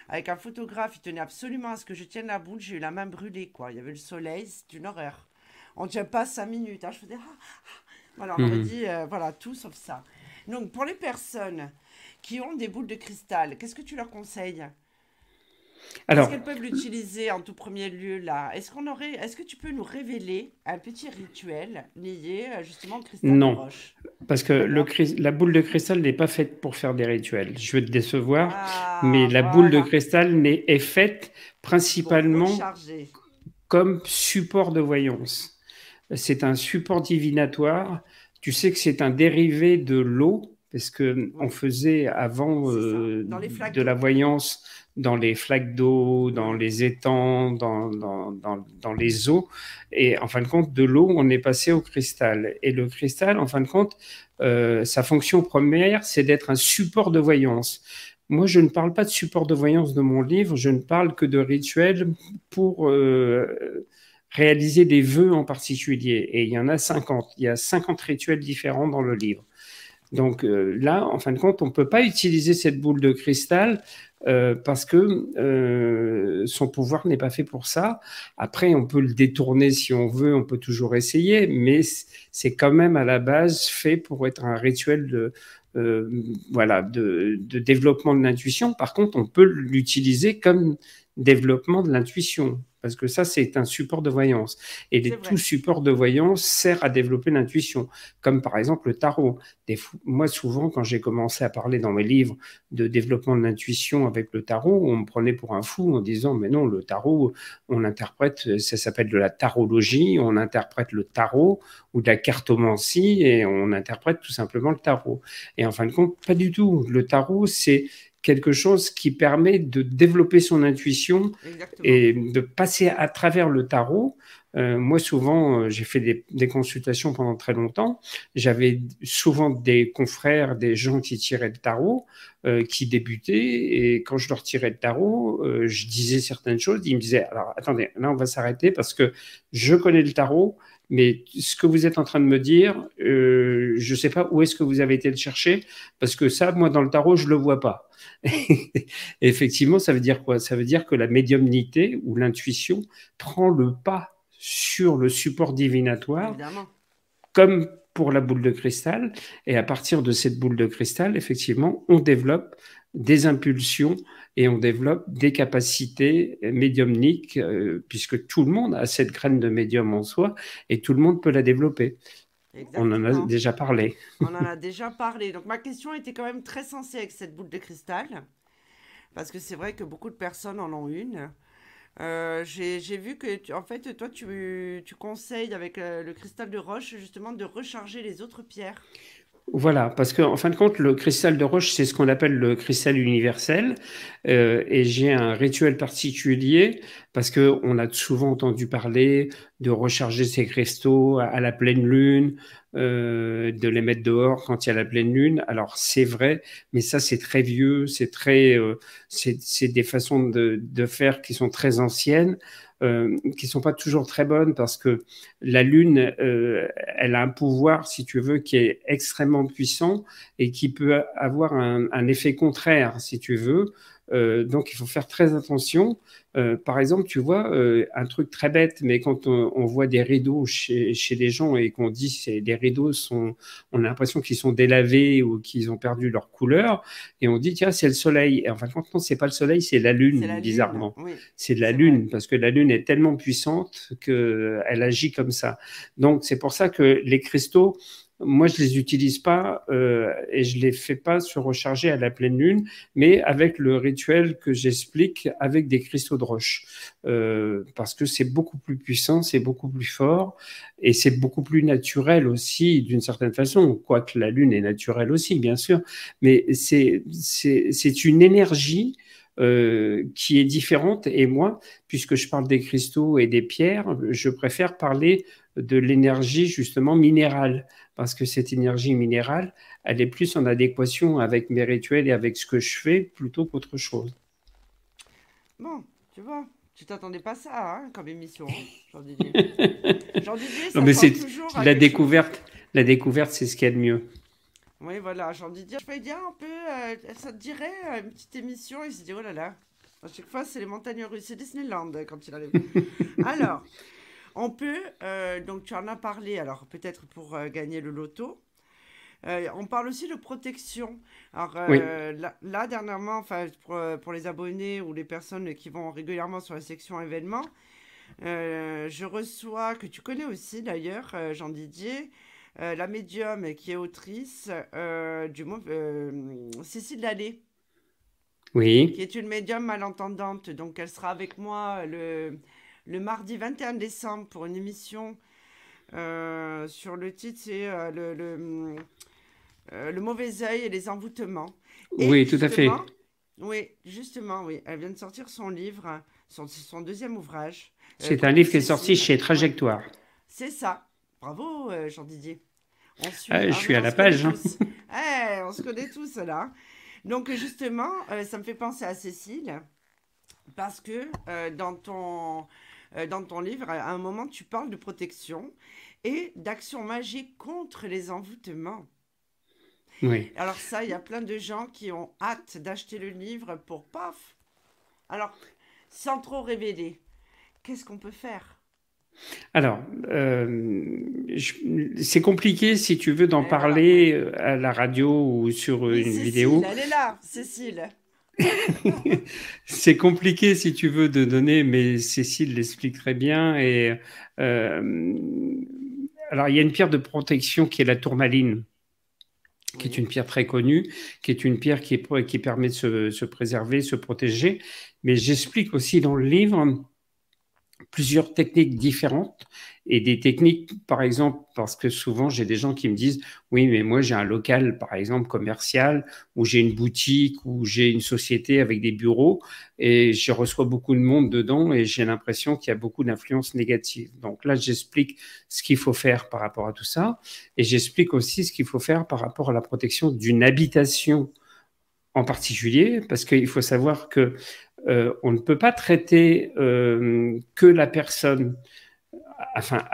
avec un photographe, il tenait absolument à ce que je tienne la boule. J'ai eu la main brûlée, quoi. Il y avait le soleil, c'est une horreur. On ne tient pas cinq minutes. Hein. Je faisais. Ah, ah. Voilà, on mhm. dit, euh, voilà, tout sauf ça. Donc, pour les personnes qui ont des boules de cristal, qu'est-ce que tu leur conseilles? Est-ce qu'elles peuvent l'utiliser en tout premier lieu là? Est-ce qu'on aurait, est-ce que tu peux nous révéler un petit rituel lié euh, justement au cristal non, de roche? parce que le, la boule de cristal n'est pas faite pour faire des rituels. Je vais te décevoir, ah, mais la boule de cristal est, faite principalement comme support de voyance. C'est un support divinatoire. Tu sais que c'est un dérivé de l'eau, parce que on faisait avant euh, de la voyance dans les flaques d'eau, dans les étangs, dans, dans, dans, les eaux. Et en fin de compte, de l'eau, on est passé au cristal. Et le cristal, en fin de compte, euh, sa fonction première, c'est d'être un support de voyance. Moi, je ne parle pas de support de voyance de mon livre, je ne parle que de rituels pour euh, réaliser des vœux en particulier. Et il y en a 50. Il y a 50 rituels différents dans le livre. Donc euh, là, en fin de compte, on ne peut pas utiliser cette boule de cristal euh, parce que euh, son pouvoir n'est pas fait pour ça. Après, on peut le détourner si on veut, on peut toujours essayer, mais c'est quand même à la base fait pour être un rituel de, voilà, de, de, développement de l'intuition. Par contre, on peut l'utiliser comme développement de l'intuition parce que ça, c'est un support de voyance. Et tout support de voyance sert à développer l'intuition, comme par exemple le tarot. moi, souvent, quand j'ai commencé à parler dans mes livres de développement de l'intuition avec le tarot, on me prenait pour un fou en disant, mais non, le tarot, on interprète, ça s'appelle de la tarologie, on interprète le tarot ou de la cartomancie et on interprète tout simplement le tarot. Et en fin de compte, pas du tout. Le tarot, c'est quelque chose qui permet de développer son intuition et de passer à travers le tarot. Euh, moi, souvent, euh, j'ai fait des, consultations pendant très longtemps. J'avais souvent des confrères, des gens qui tiraient le tarot, euh, qui débutaient. Et quand je leur tirais le tarot, je disais certaines choses. Ils me disaient, alors attendez, là, on va s'arrêter parce que je connais le tarot. Mais ce que vous êtes en train de me dire, je ne sais pas où est-ce que vous avez été le chercher, parce que ça, moi, dans le tarot, je ne le vois pas. (laughs) effectivement, ça veut dire quoi? Ça veut dire que la médiumnité ou l'intuition prend le pas sur le support divinatoire, comme pour la boule de cristal. Et à partir de cette boule de cristal, effectivement, on développe des impulsions et on développe des capacités médiumniques, euh, puisque tout le monde a cette graine de médium en soi et tout le monde peut la développer. On en a déjà parlé. On en a déjà parlé. Donc ma question était quand même très sensée avec cette boule de cristal, parce que c'est vrai que beaucoup de personnes en ont une. Euh, j'ai vu que, en fait, toi, tu, tu conseilles avec euh, le cristal de roche, justement, de recharger les autres pierres. Voilà, parce qu'en fin de compte, le cristal de roche, c'est ce qu'on appelle le cristal universel. Euh, et j'ai un rituel particulier parce qu'on a souvent entendu parler de recharger ces cristaux à, la pleine lune, euh, de les mettre dehors quand il y a la pleine lune. Alors c'est vrai, mais ça c'est très vieux, c'est très, euh, c'est des façons de, de, faire qui sont très anciennes. Euh, qui sont pas toujours très bonnes parce que la Lune, euh, elle a un pouvoir, si tu veux, qui est extrêmement puissant et qui peut avoir un, un effet contraire, si tu veux. Euh, donc, il faut faire très attention. Euh, par exemple, tu vois, euh, un truc très bête, mais quand on, voit des rideaux chez, chez des gens et qu'on dit que les rideaux sont, on a l'impression qu'ils sont délavés ou qu'ils ont perdu leur couleur, et on dit, tiens, c'est le soleil. Et en fin de compte, non, c'est pas le soleil, c'est la lune, bizarrement. c'est la lune, parce que la lune est tellement puissante qu'elle agit comme ça. Donc, c'est pour ça que les cristaux, moi, je les utilise pas euh, et je les fais pas se recharger à la pleine lune, mais avec le rituel que j'explique avec des cristaux de roche, euh, parce que c'est beaucoup plus puissant, c'est beaucoup plus fort et c'est beaucoup plus naturel aussi d'une certaine façon, quoique la lune est naturelle aussi, bien sûr, mais c'est c'est une énergie euh, qui est différente. Et moi, puisque je parle des cristaux et des pierres, je préfère parler de l'énergie justement minérale, parce que cette énergie minérale, elle est plus en adéquation avec mes rituels et avec ce que je fais plutôt qu'autre chose. Bon, tu vois, tu t'attendais pas ça hein, comme émission, hein, Jean-Didier. (laughs) Jean-Didier, ça mais c'est la découverte. La découverte, c'est ce qu'il y a de mieux. Oui, voilà, Jean-Didier, je peux dire un peu, euh, ça te dirait euh, une petite émission Il se dit, oh là là, à chaque fois, c'est les montagnes russes, c'est Disneyland quand il arrive. (laughs) Alors, on peut, euh, donc tu en as parlé, alors peut-être pour euh, gagner le loto. Euh, on parle aussi de protection. Alors là, dernièrement, enfin, pour, les abonnés ou les personnes qui vont régulièrement sur la section événements, je reçois, que tu connais aussi d'ailleurs, Jean Didier, la médium qui est autrice du mot Cécile Lallée. Oui. Qui est une médium malentendante. Donc elle sera avec moi le le mardi 21 décembre pour une émission euh, sur le titre, c'est euh, le, euh, le, mauvais œil et les envoûtements. oui, tout à fait. Oui, justement, oui. Elle vient de sortir son livre, son, son deuxième ouvrage. C'est un livre qui est sorti chez Trajectoire. C'est ça. Bravo, Jean-Didier. Je suis à la page. Hein. Eh, on se connaît tous là. Donc justement, ça me fait penser à Cécile parce que dans ton dans ton livre, à un moment, tu parles de protection et d'action magique contre les envoûtements. Oui. Alors ça, il y a plein de gens qui ont hâte d'acheter le livre pour paf. Alors, sans trop révéler, qu'est-ce qu'on peut faire? Alors, euh, c'est compliqué si tu veux d'en parler à la radio ou sur une vidéo. Elle est là, Cécile. (laughs) c'est compliqué si tu veux de donner, mais Cécile l'explique très bien. Et euh, alors, il y a une pierre de protection qui est la tourmaline, qui est une pierre très connue, qui est une pierre qui, qui permet de se, se préserver, se protéger. Mais j'explique aussi dans le livre plusieurs techniques différentes et des techniques, par exemple, parce que souvent j'ai des gens qui me disent oui, mais moi j'ai un local, par exemple, commercial, ou j'ai une boutique, ou j'ai une société avec des bureaux, et je reçois beaucoup de monde dedans, et j'ai l'impression qu'il y a beaucoup d'influences négatives. Donc là, j'explique ce qu'il faut faire par rapport à tout ça, et j'explique aussi ce qu'il faut faire par rapport à la protection d'une habitation en particulier, parce qu'il faut savoir que euh, on ne peut pas traiter euh, que la personne, enfin,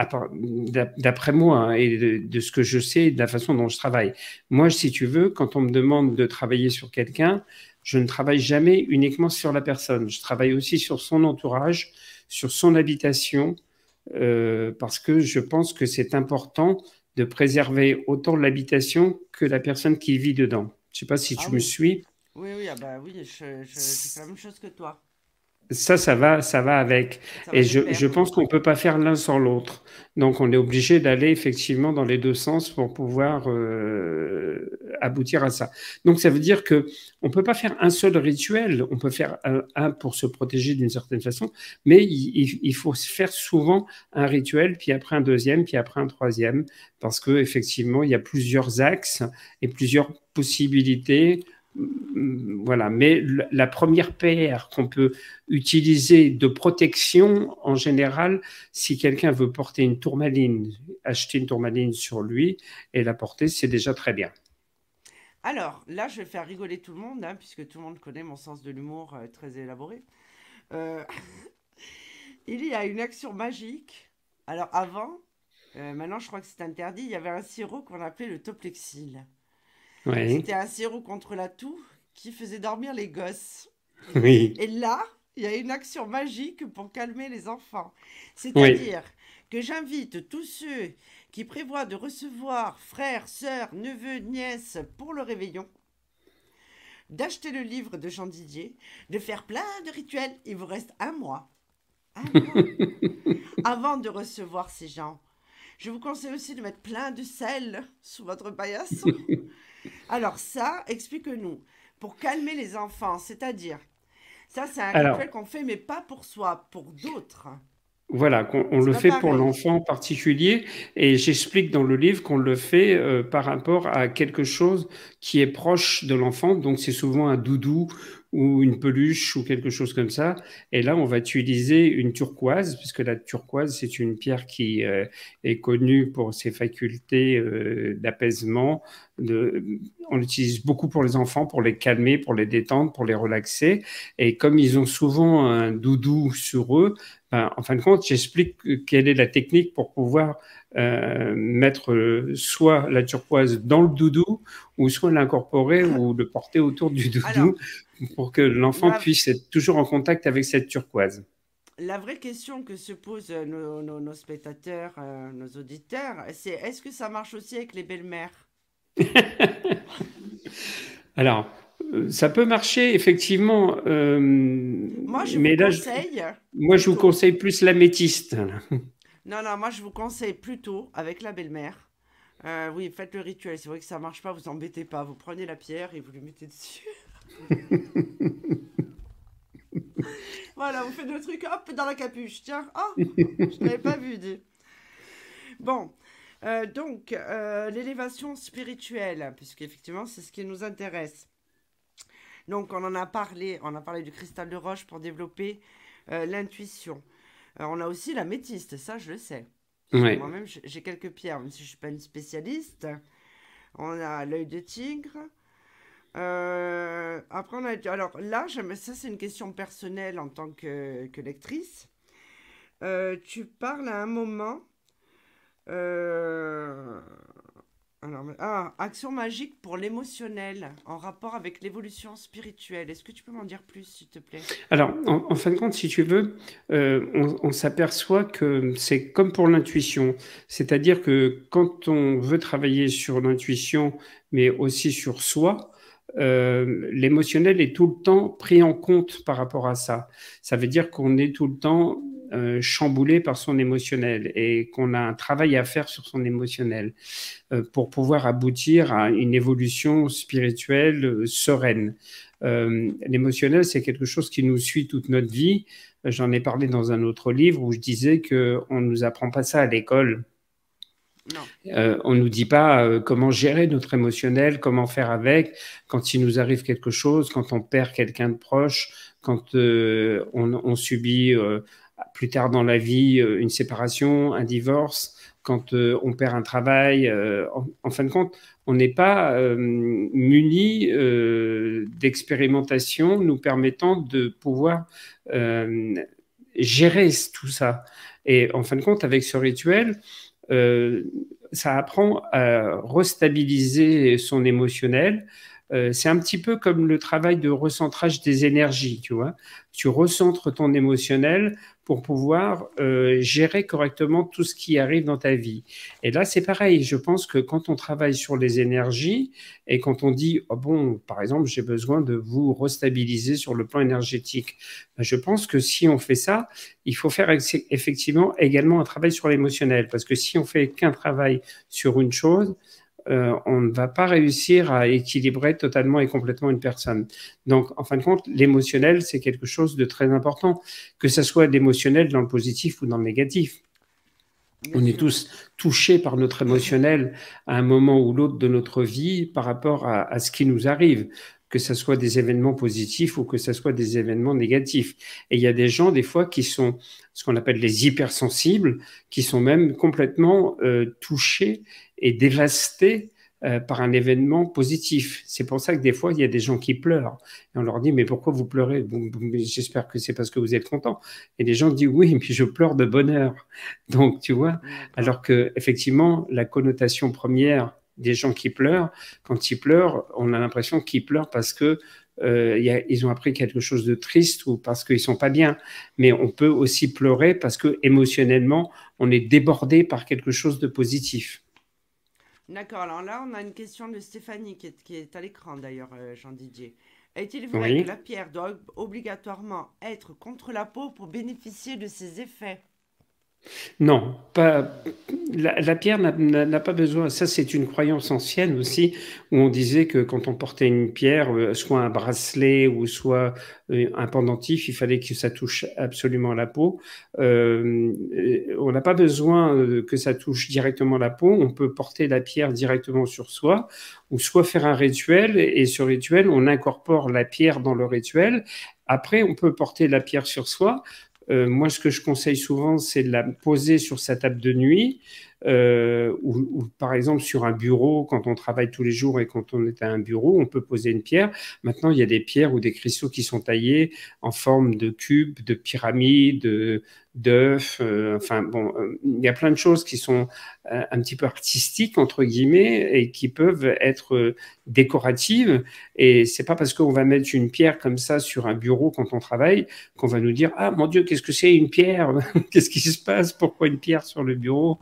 d'après moi hein, et de, ce que je sais, de la façon dont je travaille. Moi, si tu veux, quand on me demande de travailler sur quelqu'un, je ne travaille jamais uniquement sur la personne. Je travaille aussi sur son entourage, sur son habitation, euh, parce que je pense que c'est important de préserver autant l'habitation que la personne qui vit dedans. Je ne sais pas si tu ah me suis. Oui, oui, ah bah oui, je, je, fais la même chose que toi. Ça, ça va, ça va avec. et je, je, pense qu'on ne peut pas faire l'un sans l'autre. Donc, on est obligé d'aller effectivement dans les deux sens pour pouvoir euh, aboutir à ça. Donc, ça veut dire que on peut pas faire un seul rituel. On peut faire un, pour se protéger d'une certaine façon, mais il, il, faut faire souvent un rituel, puis après un deuxième, puis après un troisième, parce que effectivement, il y a plusieurs axes et plusieurs possibilités voilà, mais la première paire qu'on peut utiliser de protection, en général, si quelqu'un veut porter une tourmaline, acheter une tourmaline sur lui et la porter, c'est déjà très bien. Alors, là, je vais faire rigoler tout le monde, hein, puisque tout le monde connaît mon sens de l'humour euh, très élaboré. Euh, (laughs) il y a une action magique. Alors, avant, euh, maintenant je crois que c'est interdit, il y avait un sirop qu'on appelait le toplexil. C'était un sirop contre la toux qui faisait dormir les gosses. Oui. Et là, il y a une action magique pour calmer les enfants. C'est-à-dire que j'invite tous ceux qui prévoient de recevoir frères, sœurs, neveux, nièces pour le réveillon, d'acheter le livre de Jean Didier, de faire plein de rituels. Il vous reste un mois. Un mois. (laughs) avant de recevoir ces gens. Je vous conseille aussi de mettre plein de sel sous votre paillasson. (laughs) Alors ça, explique-nous. Pour calmer les enfants, c'est-à-dire, ça c'est un rituel qu'on fait, mais pas pour soi, pour d'autres. Voilà, on, le fait pour l'enfant en particulier, et j'explique dans le livre qu'on le fait euh, par rapport à quelque chose qui est proche de l'enfant, donc c'est souvent un doudou ou une peluche ou quelque chose comme ça. Et là, on va utiliser une turquoise, puisque la turquoise, c'est une pierre qui euh, est connue pour ses facultés euh, d'apaisement. On l'utilise beaucoup pour les enfants, pour les calmer, pour les détendre, pour les relaxer. Et comme ils ont souvent un doudou sur eux, ben, en fin de compte, j'explique quelle est la technique pour pouvoir euh, mettre euh, soit la turquoise dans le doudou ou soit l'incorporer (laughs) ou le porter autour du doudou pour que l'enfant puisse être toujours en contact avec cette turquoise. La vraie question que se posent nos, nos, spectateurs, euh, nos auditeurs, c'est est-ce que ça marche aussi avec les belles-mères? (laughs) Alors, ça peut marcher effectivement. moi, je vous conseille. moi, je vous conseille plus l'améthyste. Non, non, moi je vous conseille plutôt avec la belle-mère. Euh, oui, faites le rituel. C'est vrai que ça marche pas, vous embêtez pas. Vous prenez la pierre et vous lui mettez dessus. (laughs) voilà, vous faites le truc, hop, dans la capuche. Tiens, oh, je n'avais pas vu. Bon, euh, donc, euh, l'élévation spirituelle, puisqu'effectivement, c'est ce qui nous intéresse. Donc, on en a parlé, on a parlé du cristal de roche pour développer l'intuition. Euh, on a aussi la métiste, ça je le sais. Moi-même, j'ai quelques pierres, même si je ne suis pas une spécialiste. On a l'œil de tigre. Euh, après, on a. Alors là, ça, c'est une question personnelle en tant que, que lectrice. Euh, tu parles à un moment. Alors, ah, action magique pour l'émotionnel en rapport avec l'évolution spirituelle. Est-ce que tu peux m'en dire plus, s'il te plaît? Alors, en, fin de compte, si tu veux, euh, on, s'aperçoit que c'est comme pour l'intuition. C'est-à-dire que quand on veut travailler sur l'intuition, mais aussi sur soi, euh, l'émotionnel est tout le temps pris en compte par rapport à ça. Ça veut dire qu'on est tout le temps euh, chamboulé par son émotionnel et qu'on a un travail à faire sur son émotionnel euh, pour pouvoir aboutir à une évolution spirituelle euh, sereine. L'émotionnel, c'est quelque chose qui nous suit toute notre vie. J'en ai parlé dans un autre livre où je disais qu'on ne nous apprend pas ça à l'école. Euh, on ne nous dit pas comment gérer notre émotionnel, comment faire avec, quand il nous arrive quelque chose, quand on perd quelqu'un de proche, quand on, on, subit plus tard dans la vie euh, une séparation, un divorce, quand euh, on perd un travail. Euh, en, fin de compte, on n'est pas muni d'expérimentation nous permettant de pouvoir gérer tout ça. Et en fin de compte, avec ce rituel, ça apprend à restabiliser son émotionnel, euh, c'est un petit peu comme le travail de recentrage des énergies, tu vois. Tu recentres ton émotionnel pour pouvoir euh, gérer correctement tout ce qui arrive dans ta vie. Et là, c'est pareil. Je pense que quand on travaille sur les énergies et quand on dit, oh bon, par exemple, j'ai besoin de vous restabiliser sur le plan énergétique, ben, je pense que si on fait ça, il faut faire effectivement également un travail sur l'émotionnel. Parce que si on fait qu'un travail sur une chose, euh, on ne va pas réussir à équilibrer totalement et complètement une personne. Donc, en fin de compte, l'émotionnel, c'est quelque chose de très important, que ce soit l'émotionnel dans le positif ou dans le négatif. on est tous touchés par notre émotionnel à un moment ou l'autre de notre vie par rapport à, ce qui nous arrive que ce soit des événements positifs ou que ce soit des événements négatifs. Et il y a des gens, des fois, qui sont ce qu'on appelle les hypersensibles, qui sont même complètement euh, touchés et dévastés euh, par un événement positif. C'est pour ça que des fois, il y a des gens qui pleurent. Et on leur dit, mais pourquoi vous pleurez? J'espère que c'est parce que vous êtes content. Et les gens disent, oui, mais je pleure de bonheur. (laughs) Donc, tu vois, alors que effectivement, la connotation première des gens qui pleurent. Quand ils pleurent, on a l'impression qu'ils pleurent parce que euh, ils ont appris quelque chose de triste ou parce qu'ils sont pas bien. Mais on peut aussi pleurer parce que émotionnellement, on est débordé par quelque chose de positif. D'accord. Alors là, on a une question de Stéphanie qui est, qui est à l'écran d'ailleurs, euh, Jean Didier. Est-il vrai que la pierre doit obligatoirement être contre la peau pour bénéficier de ses effets? Non, pas, la, pierre n'a pas besoin. Ça, c'est une croyance ancienne aussi, où on disait que quand on portait une pierre, euh, soit un bracelet ou soit euh, un pendentif, il fallait que ça touche absolument la peau. Euh, on n'a pas besoin que ça touche directement la peau. On peut porter la pierre directement sur soi, ou soit faire un rituel, et ce rituel, on incorpore la pierre dans le rituel. Après, on peut porter la pierre sur soi, euh, moi, ce que je conseille souvent, c'est de la poser sur sa table de nuit euh, ou, par exemple sur un bureau, quand on travaille tous les jours et quand on est à un bureau, on peut poser une pierre. Maintenant, il y a des pierres ou des cristaux qui sont taillés en forme de cubes, de pyramides, d'œufs. Euh, enfin, bon, euh, il y a plein de choses qui sont un petit peu artistiques, entre guillemets, et qui peuvent être décoratives. Et c'est pas parce qu'on va mettre une pierre comme ça sur un bureau quand on travaille qu'on va nous dire Ah mon Dieu, qu'est-ce que c'est une pierre? (laughs) Qu'est-ce qui se passe? Pourquoi une pierre sur le bureau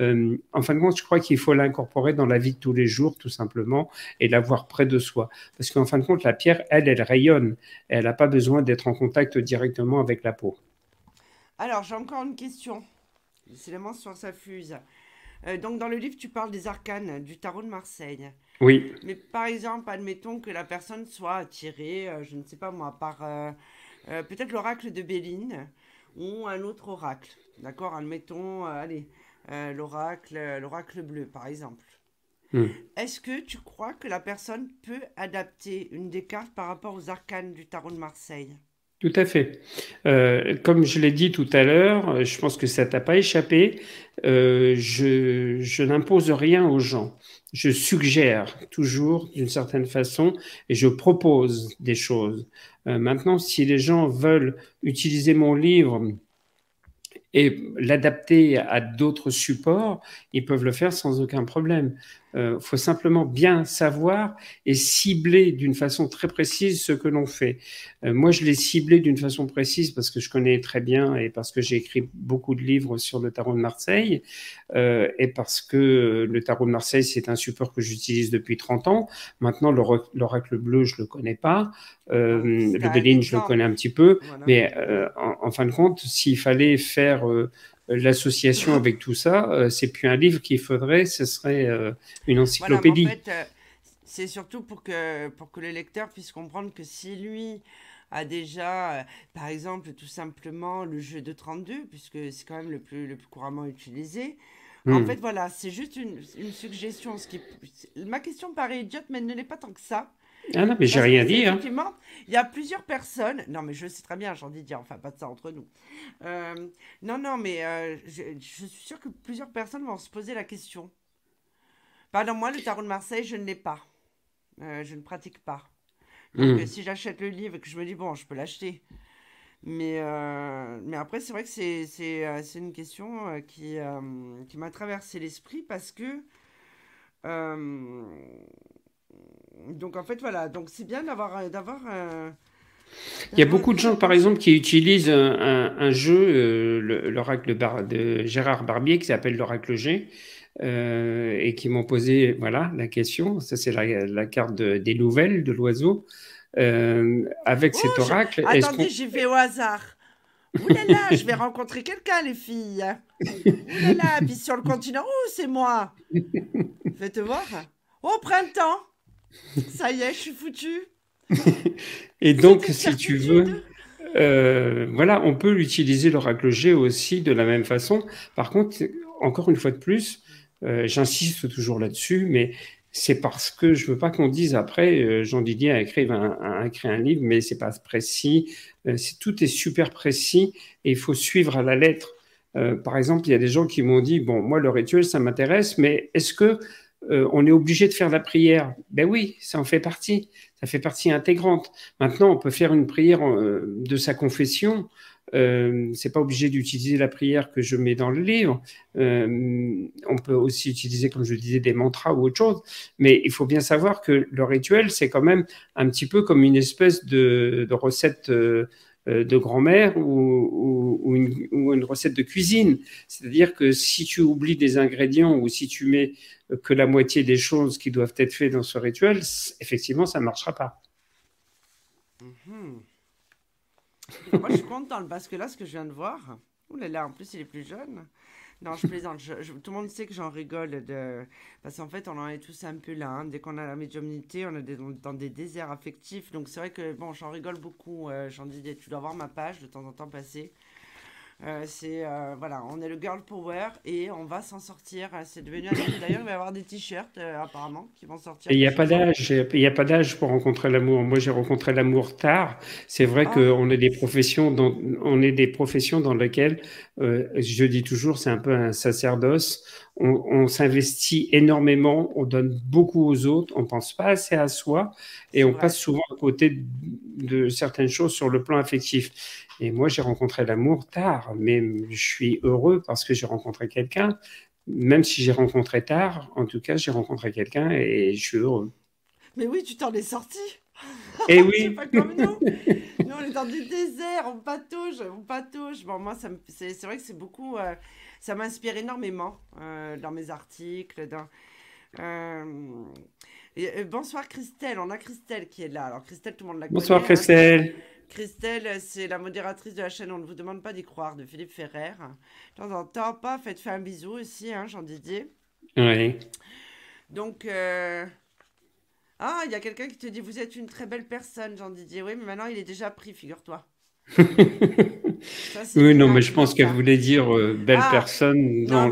euh, en fin de compte, je crois qu'il faut l'incorporer dans la vie de tous les jours, tout simplement, et l'avoir près de soi. Parce qu'en fin de compte, la pierre, elle, elle rayonne. Elle n'a pas besoin d'être en contact directement avec la peau. Alors, j'ai encore une question. Décidément, sur sa fuse. Euh, donc, dans le livre, tu parles des arcanes du tarot de Marseille. Oui. Mais par exemple, admettons que la personne soit attirée, euh, je ne sais pas moi, par peut-être l'oracle de Béline ou un autre oracle. D'accord? Admettons, allez, euh, l'oracle, l'oracle bleu, par exemple. Hmm. Est-ce que tu crois que la personne peut adapter une des cartes par rapport aux arcanes du tarot de Marseille? Tout à fait. Euh, comme je l'ai dit tout à l'heure, je pense que ça t'a pas échappé. Euh, je, je n'impose rien aux gens. Je suggère toujours d'une certaine façon et je propose des choses. maintenant, si les gens veulent utiliser mon livre et l'adapter à d'autres supports, ils peuvent le faire sans aucun problème. Il euh, faut simplement bien savoir et cibler d'une façon très précise ce que l'on fait. Euh, moi, je l'ai ciblé d'une façon précise parce que je connais très bien et parce que j'ai écrit beaucoup de livres sur le tarot de Marseille euh, et parce que le tarot de Marseille, c'est un support que j'utilise depuis 30 ans. Maintenant, l'oracle bleu, je le connais pas. le Béline, je le connais un petit peu. Mais en, en, fin de compte, s'il fallait faire l'association avec tout ça, euh, c'est plus un livre qu'il faudrait, ce serait euh, une encyclopédie. en fait, euh, c'est surtout pour que, pour que le lecteur puisse comprendre que si lui a déjà, par exemple, tout simplement le jeu de 32, puisque c'est quand même le plus, le plus couramment utilisé, En hmm. fait, voilà, c'est juste une, une suggestion. Ce qui... Ma question paraît idiote, mais elle ne l'est pas tant que ça. Ah non, mais j'ai rien dit. Hein. Effectivement, il y a plusieurs personnes. Non, mais je sais très bien, j'en dis dire, enfin, pas de ça entre nous. Euh, non, non, mais euh, je, suis sûr que plusieurs personnes vont se poser la question. Pardon, moi, le tarot de Marseille, je ne l'ai pas. Euh, je ne pratique pas. Donc, hmm. si j'achète le livre et que je me dis, bon, je peux l'acheter. Mais, mais après, c'est vrai que c'est une question qui, qui m'a traversé l'esprit parce que donc en fait, voilà. Donc c'est bien d'avoir. d'avoir il y a beaucoup de gens, par exemple, qui utilisent un, jeu, l'oracle de, Gérard Barbier, qui s'appelle l'oracle G, et qui m'ont posé voilà, la question. Ça, c'est la, carte des nouvelles de l'oiseau. avec cet oh, oracle. Attendez, j'y vais au hasard. Oulala, je vais (laughs) rencontrer quelqu'un, les filles. Oulala, puis sur le continent, oh, c'est moi. Faites voir. Oh, printemps. (laughs) Ça y est, je suis foutu. (laughs) Et donc, si tu veux, euh, voilà, on peut l'utiliser l'oracle G aussi de la même façon. Par contre, encore une fois de plus, euh, j'insiste toujours là-dessus, mais c'est parce que je veux pas qu'on dise après euh, Jean Didier a écrit un, écrit un livre, mais c'est pas précis. tout est super précis et il faut suivre à la lettre. par exemple, il y a des gens qui m'ont dit bon, moi le rituel ça m'intéresse, mais est-ce que on est obligé de faire la prière Ben oui, ça en fait partie ça fait partie intégrante. Maintenant, on peut faire une prière euh, de sa confession. Euh, c'est pas obligé d'utiliser la prière que je mets dans le livre. Euh, on peut aussi utiliser, comme je disais, des mantras ou autre chose. Mais il faut bien savoir que le rituel, c'est quand même un petit peu comme une espèce de, recette euh, de grand-mère ou, une, ou, une, recette de cuisine. C'est-à-dire que si tu oublies des ingrédients ou si tu mets que la moitié des choses qui doivent être faites dans ce rituel, effectivement, ça ne marchera pas. Mhm. Moi, je suis contente parce que là, ce que je viens de voir, là, en plus, il est plus jeune. Non, je plaisante. tout le monde sait que j'en rigole. De... Parce qu'en fait, on en est tous un peu là. Hein. Dès qu'on a la médiumnité, on est dans des déserts affectifs. Donc, c'est vrai que, bon, j'en rigole beaucoup. Euh, j'en dis, tu dois voir ma page de temps en temps passer. Euh, c'est euh, voilà, on est le girl power et on va s'en sortir. C'est devenu un D'ailleurs, il va y avoir des t-shirts euh, apparemment qui vont sortir. Il n'y a pas d'âge. Il n'y a pas d'âge pour rencontrer l'amour. Moi, j'ai rencontré l'amour tard. C'est vrai ah. qu'on est des professions dans on est des professions dans lesquelles je dis toujours, c'est un peu un sacerdoce. On, s'investit énormément, on donne beaucoup aux autres, on pense pas assez à soi et on passe souvent à côté de certaines choses sur le plan affectif. Et moi, j'ai rencontré l'amour tard, mais je suis heureux parce que j'ai rencontré quelqu'un. Même si j'ai rencontré tard, en tout cas, j'ai rencontré quelqu'un et je suis heureux. Mais oui, tu t'en es sorti. Et eh (laughs) oui. pas comme nous. (laughs) nous, on est dans du désert, on patauge, on patauge. Bon, moi, c'est vrai que c'est beaucoup. Euh, ça m'inspire énormément euh, dans mes articles. Dans, euh, bonsoir Christelle, on a Christelle qui est là. Alors Christelle, tout le monde la connaît. Bonsoir hein. Christelle. C'est la modératrice de la chaîne On ne vous demande pas d'y croire de Philippe Ferrer. De temps en temps, pas, faites faire un bisou aussi, hein, Jean Didier. Oui. Donc, euh, ah, il y a quelqu'un qui te dit Vous êtes une très belle personne, Jean Didier. Oui, mais maintenant il est déjà pris, figure-toi. (laughs) oui, non, mais je pense qu'elle voulait dire euh, belle ah, personne dans,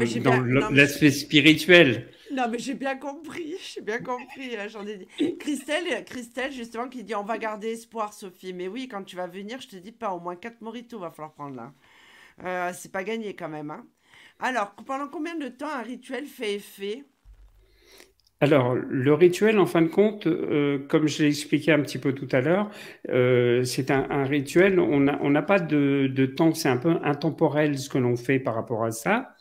l'aspect spirituel. Non, mais j'ai bien compris, j'ai bien compris. Hein, j'en ai dit. Christelle, Christelle, justement, qui dit on va garder espoir, Sophie. Mais oui, quand tu vas venir, je te dis pas, au moins 4 moritos va falloir prendre là. Euh, c'est pas gagné quand même. Hein. Alors, pendant combien de temps un rituel fait effet? Alors, le rituel, en fin de compte, euh, comme je l'ai expliqué un petit peu tout à l'heure, euh, c'est un, rituel, on n'a pas de temps, c'est un peu intemporel ce que l'on fait par rapport à ça.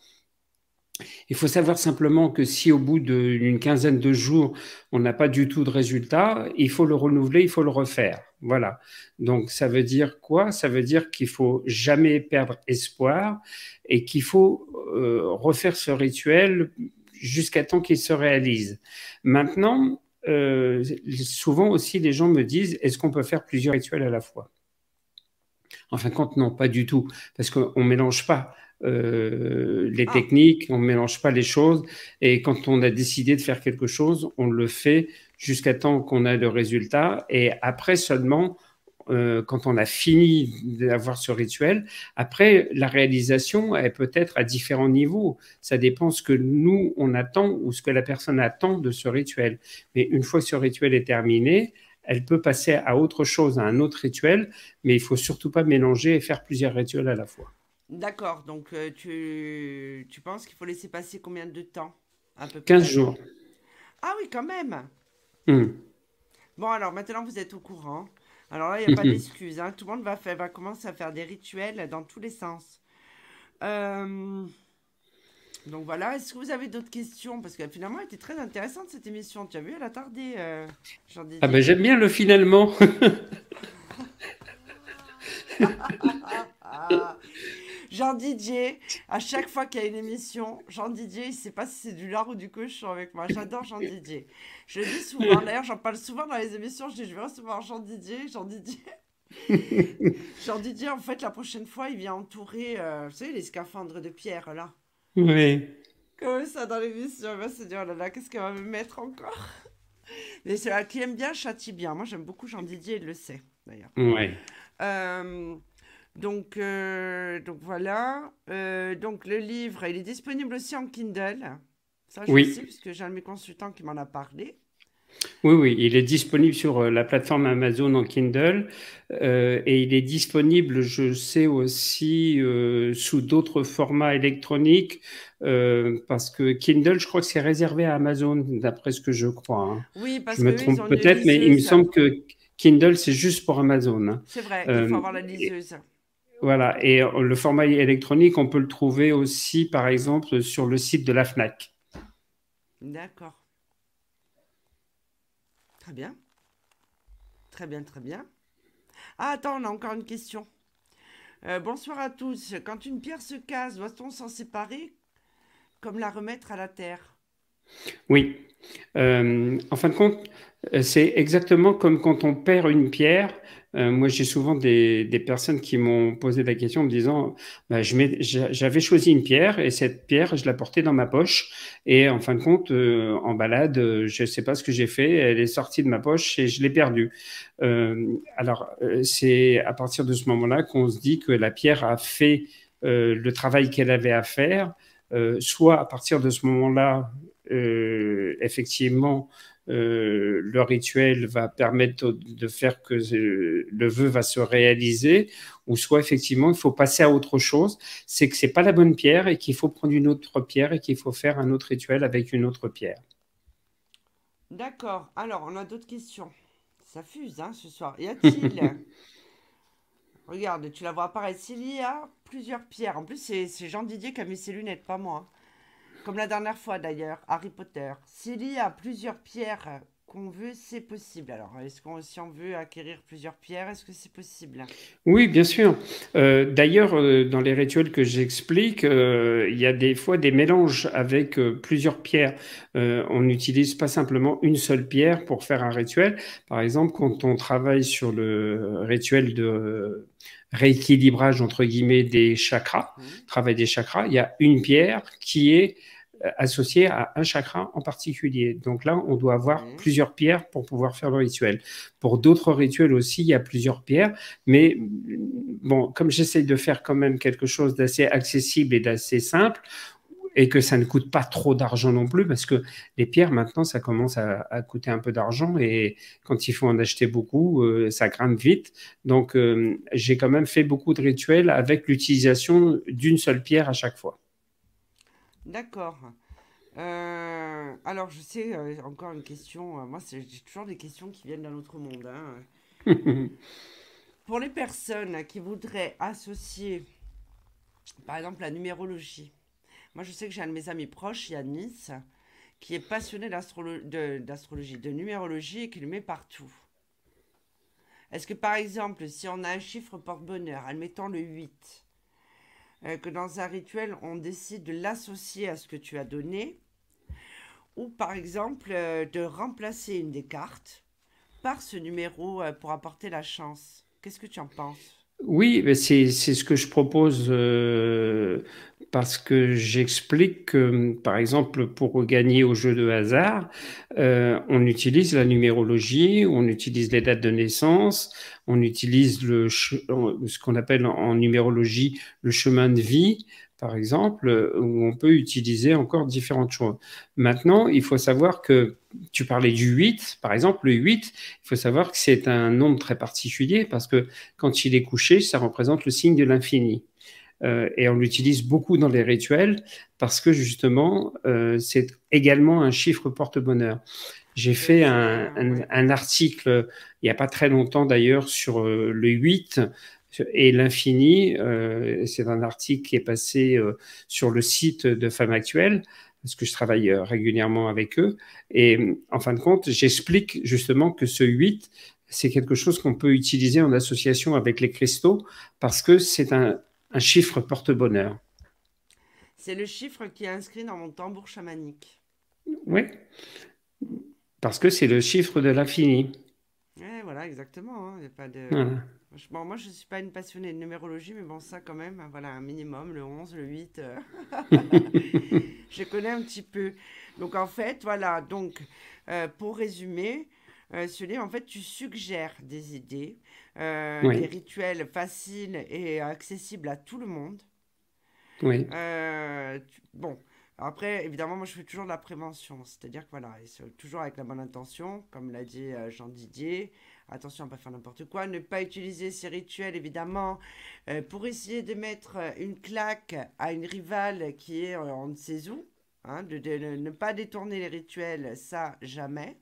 Il faut savoir simplement que si au bout d'une quinzaine de jours, on n'a pas du tout de résultat, il faut le renouveler, il faut le refaire. Voilà. Donc ça veut dire quoi? Ça veut dire qu'il faut jamais perdre espoir et qu'il faut euh, refaire ce rituel jusqu'à temps qu'il se réalise. Maintenant, euh, souvent aussi, les gens me disent est-ce qu'on peut faire plusieurs rituels à la fois? En fin de compte, non, pas du tout, parce qu'on ne mélange pas. Euh, les ah. techniques, on ne mélange pas les choses. Et quand on a décidé de faire quelque chose, on le fait jusqu'à temps qu'on a le résultat. Et après seulement, euh, quand on a fini d'avoir ce rituel, après, la réalisation, elle peut être à différents niveaux. Ça dépend ce que nous, on attend ou ce que la personne attend de ce rituel. Mais une fois ce rituel est terminé, elle peut passer à autre chose, à un autre rituel, mais il faut surtout pas mélanger et faire plusieurs rituels à la fois. D'accord, donc euh, tu, tu penses qu'il faut laisser passer combien de temps à peu 15 jours. Ah oui, quand même. Hmm. Bon, alors maintenant vous êtes au courant. Alors là, il n'y a pas d'excuse. Hein. Tout le monde va, va commencer à faire des rituels dans tous les sens. Euh, Donc voilà, est-ce que vous avez d'autres questions? Parce que finalement, elle était très intéressante cette émission. Tu as vu, elle a tardé. Euh, ah ben j'aime bien le finalement. (laughs) Jean Didier, à chaque fois qu'il y a une émission, Jean Didier, il ne sait pas si c'est du lard ou du cochon avec moi. J'adore Jean Didier. Je le dis souvent, d'ailleurs, j'en parle souvent dans les émissions. Je dis, je vais recevoir Jean Didier, Jean Didier. (laughs) Jean Didier, en fait, la prochaine fois, il vient entourer, euh, vous savez, les scaphandres de pierre, là. Oui. Comme ça dans l'émission, il va se dire, oh là là, qu'est-ce qu'elle va me mettre encore? Mais c'est qui aime bien châtie bien. Moi, j'aime beaucoup Jean Didier, il le sait, d'ailleurs. Oui. Euh, donc, euh, donc voilà. Euh, donc le livre, il est disponible aussi en Kindle. Ça, je oui. sais, puisque j'ai un de mes consultants qui m'en a parlé. Oui, oui, il est disponible sur euh, la plateforme Amazon en Kindle et il est disponible, je sais aussi, sous d'autres formats électroniques parce que Kindle, je crois que c'est réservé à Amazon, d'après ce que je crois. Hein. Oui, parce je me trompe peut-être, mais il me semble que Kindle, c'est juste pour Amazon. Hein. C'est vrai, il faut avoir la liseuse. Voilà, et euh, le format électronique, on peut le trouver aussi, par exemple, sur le site de la FNAC. D'accord. Très bien. Très bien, très bien. Ah, attends, on a encore une question. Euh, bonsoir à tous. Quand une pierre se casse, doit-on s'en séparer comme la remettre à la terre? Oui. Euh, en fin de compte, c'est exactement comme quand on perd une pierre. Euh, moi, j'ai souvent des, des, personnes qui m'ont posé la question en me disant bah, j'avais choisi une pierre et cette pierre, je la portais dans ma poche. Et en fin de compte, euh, en balade, je ne sais pas ce que j'ai fait, elle est sortie de ma poche et je l'ai perdue. Euh, alors, euh, c'est à partir de ce moment-là qu'on se dit que la pierre a fait le travail qu'elle avait à faire. soit à partir de ce moment-là, effectivement, euh, le rituel va permettre de faire que le vœu va se réaliser, ou soit effectivement il faut passer à autre chose, c'est que c'est pas la bonne pierre et qu'il faut prendre une autre pierre et qu'il faut faire un autre rituel avec une autre pierre. D'accord. Alors on a d'autres questions. Ça fuse hein, ce soir. Y a-t-il (laughs) Regarde, tu la vois apparaître. S'il y a plusieurs pierres, en plus c'est Jean Didier qui a mis ses lunettes, pas moi. Comme la dernière fois d'ailleurs, Harry Potter. S'il y a plusieurs pierres qu'on veut, c'est possible. Alors, est-ce qu'on si on veut acquérir plusieurs pierres, est-ce que c'est possible? Oui, bien sûr. Euh, d'ailleurs, euh, dans les rituels que j'explique, euh, il y a des fois des mélanges avec plusieurs pierres. on n'utilise pas simplement une seule pierre pour faire un rituel. Par exemple, quand on travaille sur le rituel de rééquilibrage entre guillemets des chakras, mmh. travail des chakras, il y a une pierre qui est euh, associée à un chakra en particulier. Donc là, on doit avoir mmh. plusieurs pierres pour pouvoir faire le rituel. Pour d'autres rituels aussi, il y a plusieurs pierres, mais bon, comme j'essaye de faire quand même quelque chose d'assez accessible et d'assez simple, et que ça ne coûte pas trop d'argent non plus, parce que les pierres, maintenant, ça commence à, coûter un peu d'argent, et quand il faut en acheter beaucoup, euh, ça grimpe vite. Donc, euh, j'ai quand même fait beaucoup de rituels avec l'utilisation d'une seule pierre à chaque fois. D'accord. Euh, alors, je sais, encore une question. moi, j'ai toujours des questions qui viennent d'un autre monde. Hein. (laughs) Pour les personnes qui voudraient associer, par exemple, la numérologie, moi, je sais que j'ai un de mes amis proches, Nice, qui est passionné d'astrologie, de, numérologie et qui le met partout. Est-ce que par exemple, si on a un chiffre porte-bonheur, admettons le 8, euh, que dans un rituel, on décide de l'associer à ce que tu as donné, ou par exemple euh, de remplacer une des cartes par ce numéro euh, pour apporter la chance Qu'est-ce que tu en penses? Oui, c'est ce que je propose euh, parce que j'explique que, par exemple, pour gagner au jeu de hasard, euh, on utilise la numérologie, on utilise les dates de naissance, on utilise le, ce qu'on appelle en numérologie le chemin de vie, par exemple, où on peut utiliser encore différentes choses. Maintenant, il faut savoir que tu parlais du 8, par exemple, le 8, il faut savoir que c'est un nombre très particulier parce que quand il est couché, ça représente le signe de l'infini. Euh, et on l'utilise beaucoup dans les rituels parce que justement, euh, c'est également un chiffre porte-bonheur. J'ai fait un, un, article il n'y a pas très longtemps d'ailleurs sur euh, le 8 et l'infini. c'est un article qui est passé sur le site de Femmes Actuelles parce que je travaille régulièrement avec eux. Et en fin de compte, j'explique justement que ce 8, c'est quelque chose qu'on peut utiliser en association avec les cristaux parce que c'est un, chiffre porte-bonheur. C'est le chiffre qui est inscrit dans mon tambour chamanique. Oui, parce que c'est le chiffre de l'infini. Voilà, exactement. Hein. pas de... moi, je ne suis pas une passionnée de numérologie, mais bon, ça quand même, voilà, un minimum, le 11, le 8. Euh. (laughs) je connais un petit peu. Donc en fait, voilà, donc euh, pour résumer, euh, ce livre, en fait, tu suggères des idées, euh, des rituels faciles et accessibles à tout le monde. Oui. Bon, après, évidemment, moi, je fais toujours de la prévention. C'est-à-dire que, voilà, toujours avec la bonne intention, comme l'a dit Jean Didier. Attention à ne pas faire n'importe quoi. Ne pas utiliser ces rituels, évidemment, pour essayer de mettre une claque à une rivale qui est on ne sait où. Hein, de, ne pas détourner les rituels, ça, jamais.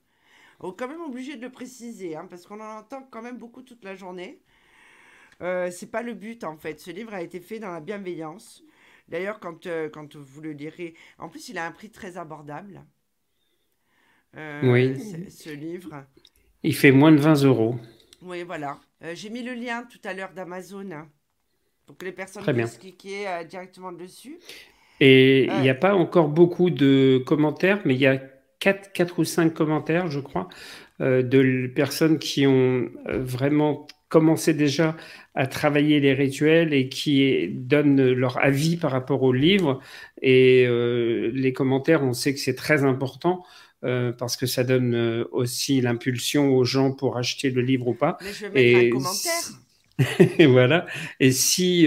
On est quand même obligé de le préciser, hein, parce qu'on en entend quand même beaucoup toute la journée. Euh, c'est pas le but en fait. Ce livre a été fait dans la bienveillance. D'ailleurs, quand, euh, quand vous le lirez, en plus, il a un prix très abordable. Euh, oui. Ce livre. Il fait moins de 20 euros. Oui, voilà. Euh, j'ai mis le lien tout à l'heure d'Amazon hein, pour que les personnes puissent cliquer directement dessus. Et il n'y a pas encore beaucoup de commentaires, mais il y a 4, 4 ou 5 commentaires, je crois, euh, de personnes qui ont vraiment commencé déjà à travailler les rituels et qui donnent leur avis par rapport au livre. Et euh, les commentaires, on sait que c'est très important. parce que ça donne aussi l'impulsion aux gens pour acheter le livre ou pas. Mais je vais mettre et un commentaire. et (laughs) voilà. Et si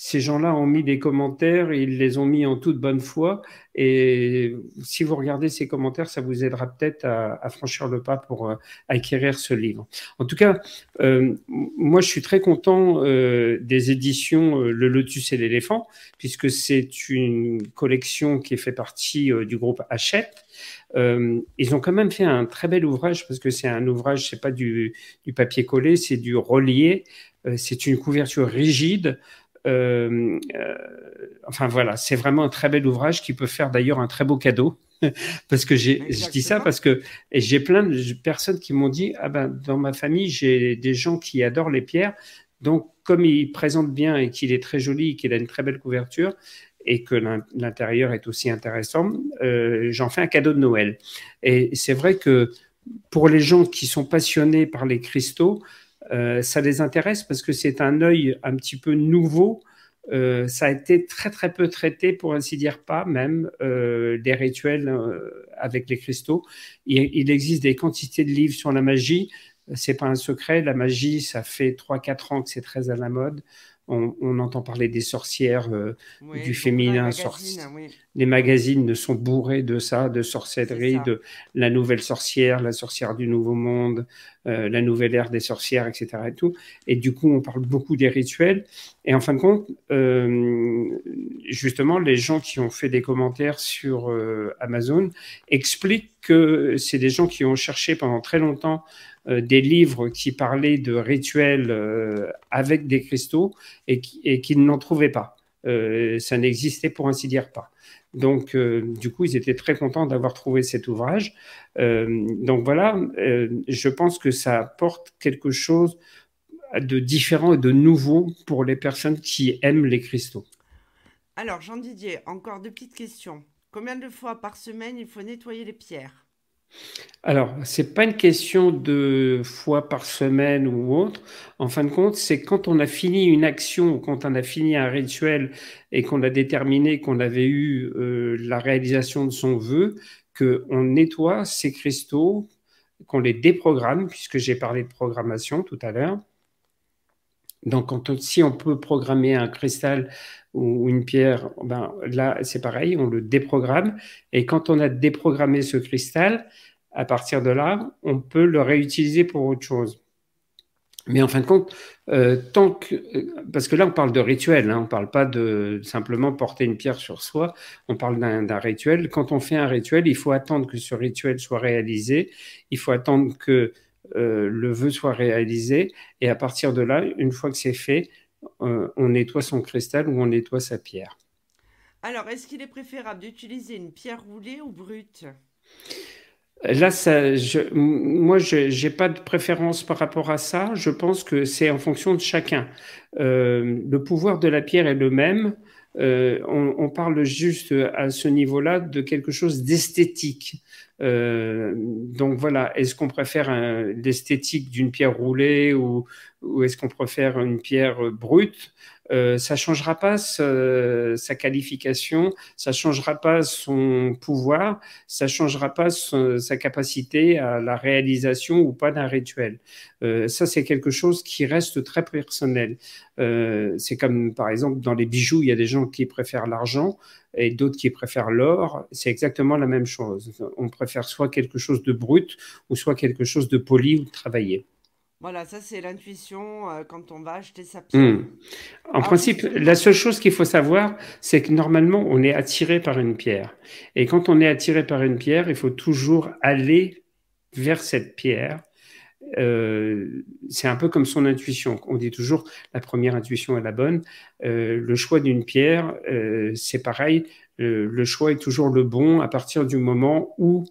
ces gens-là ont mis des commentaires, ils les ont mis en toute bonne foi. Et si vous regardez ces commentaires, ça vous aidera peut-être à, franchir le pas pour euh, acquérir ce livre. En tout cas, euh, moi, je suis très content euh, des éditions Le Lotus et l'éléphant, puisque c'est une collection qui fait partie du groupe Hachette. ils ont quand même fait un très bel ouvrage parce que c'est un ouvrage, c'est pas du, du papier collé, c'est du relié. c'est une couverture rigide euh, euh, enfin voilà, c'est vraiment un très bel ouvrage qui peut faire d'ailleurs un très beau cadeau. (laughs) parce que j'ai, je dis ça parce que j'ai plein de personnes qui m'ont dit ah ben dans ma famille j'ai des gens qui adorent les pierres donc comme il présente bien et qu'il est très joli qu'il a une très belle couverture et que l'intérieur est aussi intéressant, euh, j'en fais un cadeau de Noël. Et c'est vrai que pour les gens qui sont passionnés par les cristaux, euh, ça les intéresse parce que c'est un œil un petit peu nouveau. Euh, ça a été très très peu traité, pour ainsi dire pas même, euh, des rituels avec les cristaux. Il, existe des quantités de livres sur la magie. C'est pas un secret. La magie, ça fait 3-4 ans que c'est très à la mode on, entend parler des sorcières, euh, du féminin. Les magazines ne sont bourrés de ça, de sorcellerie, de la nouvelle sorcière, la sorcière du Nouveau Monde, euh, la nouvelle ère des sorcières, etc. Et, tout. et du coup, on parle beaucoup des rituels. Et en fin de compte, euh, justement, les gens qui ont fait des commentaires sur Amazon expliquent que c'est des gens qui ont cherché pendant très longtemps euh, des livres qui parlaient de rituels euh, avec des cristaux et qui, et n'en trouvaient pas. Euh, ça n'existait pour ainsi dire pas. Donc, du coup, ils étaient très contents d'avoir trouvé cet ouvrage. donc voilà, je pense que ça apporte quelque chose de différent et de nouveau pour les personnes qui aiment les cristaux. Alors, Jean Didier, encore deux petites questions. Combien de fois par semaine il faut nettoyer les pierres? Alors, c'est pas une question de fois par semaine ou autre. En fin de compte, c'est quand on a fini une action ou quand on a fini un rituel et qu'on a déterminé qu'on avait eu euh, la réalisation de son vœu, qu'on nettoie ces cristaux, qu'on les déprogramme, puisque j'ai parlé de programmation tout à l'heure. Donc, si on peut programmer un cristal ou une pierre, ben, là, c'est pareil, on le déprogramme. Et quand on a déprogrammé ce cristal, à partir de là, on peut le réutiliser pour autre chose. Mais en fin de compte, euh, tant que, parce que là, on parle de rituel, hein, on ne parle pas de simplement porter une pierre sur soi, on parle d'un rituel. Quand on fait un rituel, il faut attendre que ce rituel soit réalisé, il faut attendre que le vœu soit réalisé. Et à partir de là, une fois que c'est fait, on nettoie son cristal ou on nettoie sa pierre. Alors, est-ce qu'il est préférable d'utiliser une pierre roulée ou brute? Là, ça, je, moi, je n'ai pas de préférence par rapport à ça. Je pense que c'est en fonction de chacun. Euh, le pouvoir de la pierre est le même. Euh, on, parle juste à ce niveau-là de quelque chose d'esthétique. Euh, donc voilà, est-ce qu'on préfère l'esthétique d'une pierre roulée ou, est-ce qu'on préfère une pierre brute? Euh, ça changera pas sa qualification, ça changera pas son pouvoir, ça changera pas sa capacité à la réalisation ou pas d'un rituel. Euh, ça, c'est quelque chose qui reste très personnel. Euh, c'est comme, par exemple, dans les bijoux, il y a des gens qui préfèrent l'argent et d'autres qui préfèrent l'or. C'est exactement la même chose. On préfère soit quelque chose de brut ou soit quelque chose de poli ou de travaillé. Voilà, ça c'est l'intuition euh, quand on va acheter sa pierre. Hmm. En principe, la seule chose qu'il faut savoir, c'est que normalement, on est attiré par une pierre. Et quand on est attiré par une pierre, il faut toujours aller vers cette pierre. Euh, c'est un peu comme son intuition. On dit toujours la première intuition est la bonne. Euh, le choix d'une pierre, c'est pareil. le choix est toujours le bon à partir du moment où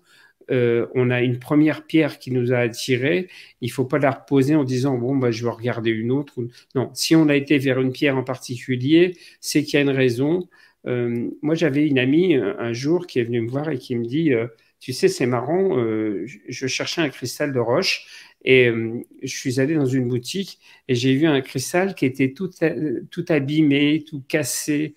euh, on a une première pierre qui nous a attirés, il faut pas la reposer en disant bon bah je vais regarder une autre. Non, si on a été vers une pierre en particulier, c'est qu'il y a une raison. Euh, moi j'avais une amie un jour qui est venue me voir et qui me dit euh, tu sais c'est marrant, je cherchais un cristal de roche et je suis allé dans une boutique et j'ai vu un cristal qui était tout, tout abîmé, tout cassé.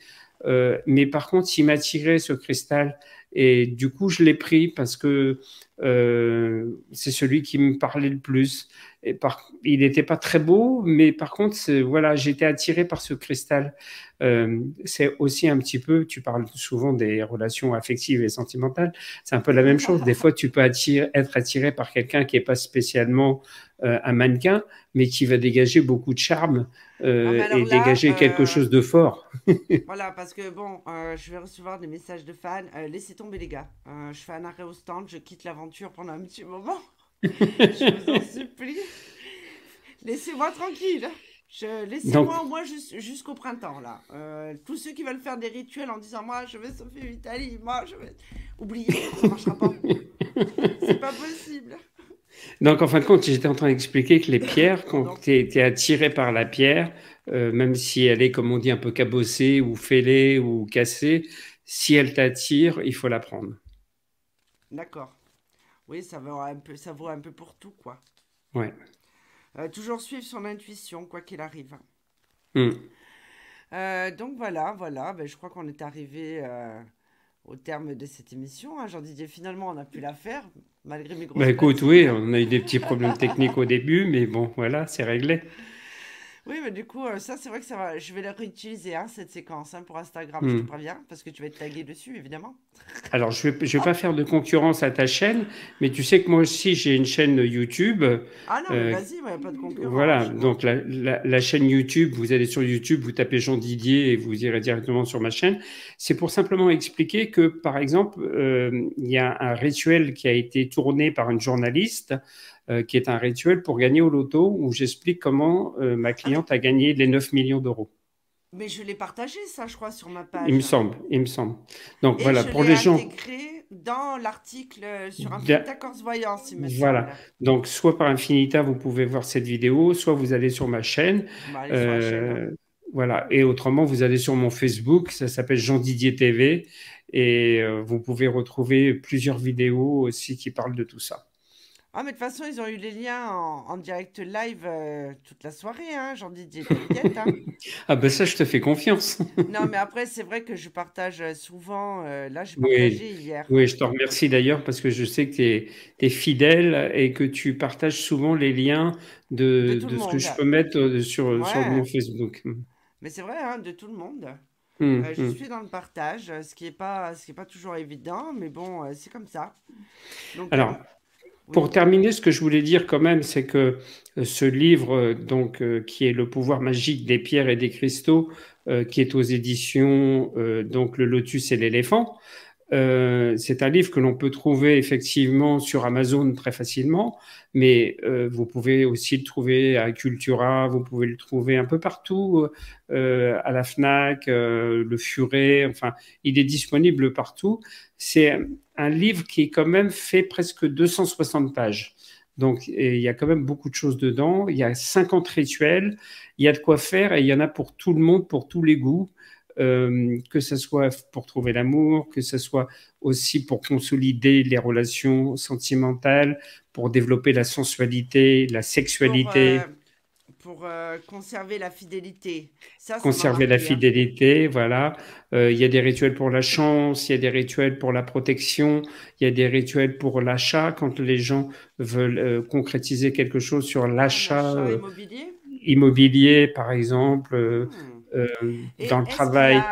mais par contre, il m'attirait ce cristal et du coup, je l'ai pris parce que euh, c'est celui qui me parlait le plus. Et par, il n'était pas très beau, mais par contre, voilà, j'étais attiré par ce cristal. Euh, c'est aussi un petit peu, tu parles souvent des relations affectives et sentimentales, c'est un peu la même chose. Des fois, tu peux être attiré par quelqu'un qui n'est pas spécialement euh, un mannequin, mais qui va dégager beaucoup de charme euh, et dégager quelque chose de fort. (laughs) voilà, parce que bon, je vais recevoir des messages de fans. laissez tomber les gars. je fais un arrêt au stand, je quitte pendant un petit moment. (laughs) je vous en supplie. Laissez-moi tranquille. Laissez-moi moi jusqu'au printemps là. Euh, tous ceux qui veulent faire des rituels en disant moi je vais sauver l'Italie, moi je vais oublier, ça marchera pas. (laughs) C'est pas possible. Donc en fin de compte, j'étais en train d'expliquer que les pierres, quand tu es, attiré par la pierre, euh, même si elle est comme on dit un peu cabossée ou fêlée ou cassée, si elle t'attire, il faut la prendre. D'accord. Oui, ça vaut un peu, ça vaut un peu pour tout quoi. Ouais. Euh, toujours suivre son intuition, quoi qu'il arrive. Hmm. Euh, donc voilà, voilà, ben, je crois qu'on est arrivé euh, au terme de cette émission. Hein. Jean-Didier, finalement, on a pu la faire, malgré mes grosses... Bah écoute, oui, on a eu des petits problèmes techniques au début, mais bon, voilà, c'est réglé. Oui, mais du coup, ça, c'est vrai que ça va. Je vais la réutiliser, hein, cette séquence, hein, pour Instagram, je te hmm. préviens, parce que tu vas être tagué dessus, évidemment. (laughs) Alors, je ne vais, je vais pas faire de concurrence à ta chaîne, mais tu sais que moi aussi, j'ai une chaîne YouTube. Ah non, euh, vas-y, il n'y a pas de concurrence. Voilà, donc la, la, chaîne YouTube, vous allez sur YouTube, vous tapez Jean Didier et vous irez directement sur ma chaîne. C'est pour simplement expliquer que, par exemple, euh, il y a un rituel qui a été tourné par une journaliste euh, qui est un rituel pour gagner au loto où j'explique comment euh, ma cliente a gagné les 9 millions d'euros. Mais je l'ai partagé, ça, je crois, sur ma page. Il me semble, il me semble. Donc voilà, pour les gens. intégré dans l'article sur Infinita Corse Voyance, il me Voilà. Donc, soit par Infinita, vous pouvez voir cette vidéo, soit vous allez sur ma chaîne. Euh, voilà. Et autrement, vous allez sur mon Facebook, ça s'appelle Jean Didier TV. Et vous pouvez retrouver plusieurs vidéos aussi qui parlent de tout ça. Ah, mais de toute façon, ils ont eu les liens en, direct live euh, toute la soirée, hein, Jean-Didier, hein. (laughs) ah, ben ça, je te fais confiance. (laughs) non, mais après, c'est vrai que je partage euh, souvent. Euh, là, j'ai partagé hier. Oui, je te remercie d'ailleurs parce que je sais que tu es, fidèle et que tu partages souvent les liens de, de, ce que je peux mettre sur, sur mon Facebook. Mais c'est vrai, hein, de tout le monde. Hum, je hum. suis dans le partage, ce qui n'est pas, ce qui est pas toujours évident, mais bon, c'est comme ça. Donc, Alors, pour terminer, ce que je voulais dire quand même, c'est que euh, ce livre, euh, donc, euh, qui est Le pouvoir magique des pierres et des cristaux, qui est aux éditions donc Le Lotus et l'éléphant, c'est un livre que l'on peut trouver effectivement sur Amazon très facilement, mais vous pouvez aussi le trouver à Cultura, vous pouvez le trouver un peu partout, à la FNAC, le Furet, enfin, il est disponible partout. C'est un livre qui est quand même fait presque 260 pages. Donc, il y a quand même beaucoup de choses dedans. Il y a 50 rituels, il y a de quoi faire et il y en a pour tout le monde, pour tous les goûts. Euh, que ce soit pour trouver l'amour, que ce soit aussi pour consolider les relations sentimentales, pour développer la sensualité, la sexualité. Euh, euh, conserver la fidélité. conserver la hein. fidélité, voilà. Il y a des rituels pour la chance, il y a des rituels pour la protection, il y a des rituels pour l'achat, quand les gens veulent concrétiser quelque chose sur l'achat. immobilier? immobilier, par exemple. Hmm. Euh, dans le travail,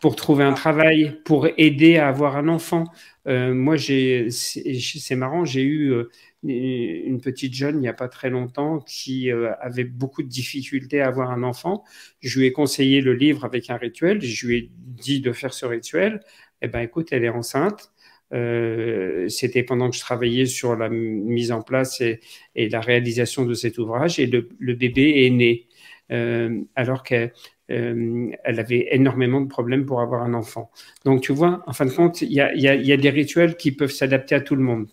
pour trouver un ah. travail, pour aider à avoir un enfant. Euh, moi, c'est marrant, j'ai eu euh, une petite jeune il n'y a pas très longtemps qui avait beaucoup de difficultés à avoir un enfant. Je lui ai conseillé le livre avec un rituel. Je lui ai dit de faire ce rituel. Eh ben, écoute, elle est enceinte. C'était pendant que je travaillais sur la mise en place et, la réalisation de cet ouvrage et le, bébé est né. Euh, alors qu'elle euh, elle avait énormément de problèmes pour avoir un enfant. Donc, tu vois, en fin de compte, il y a, des rituels qui peuvent s'adapter à tout le monde.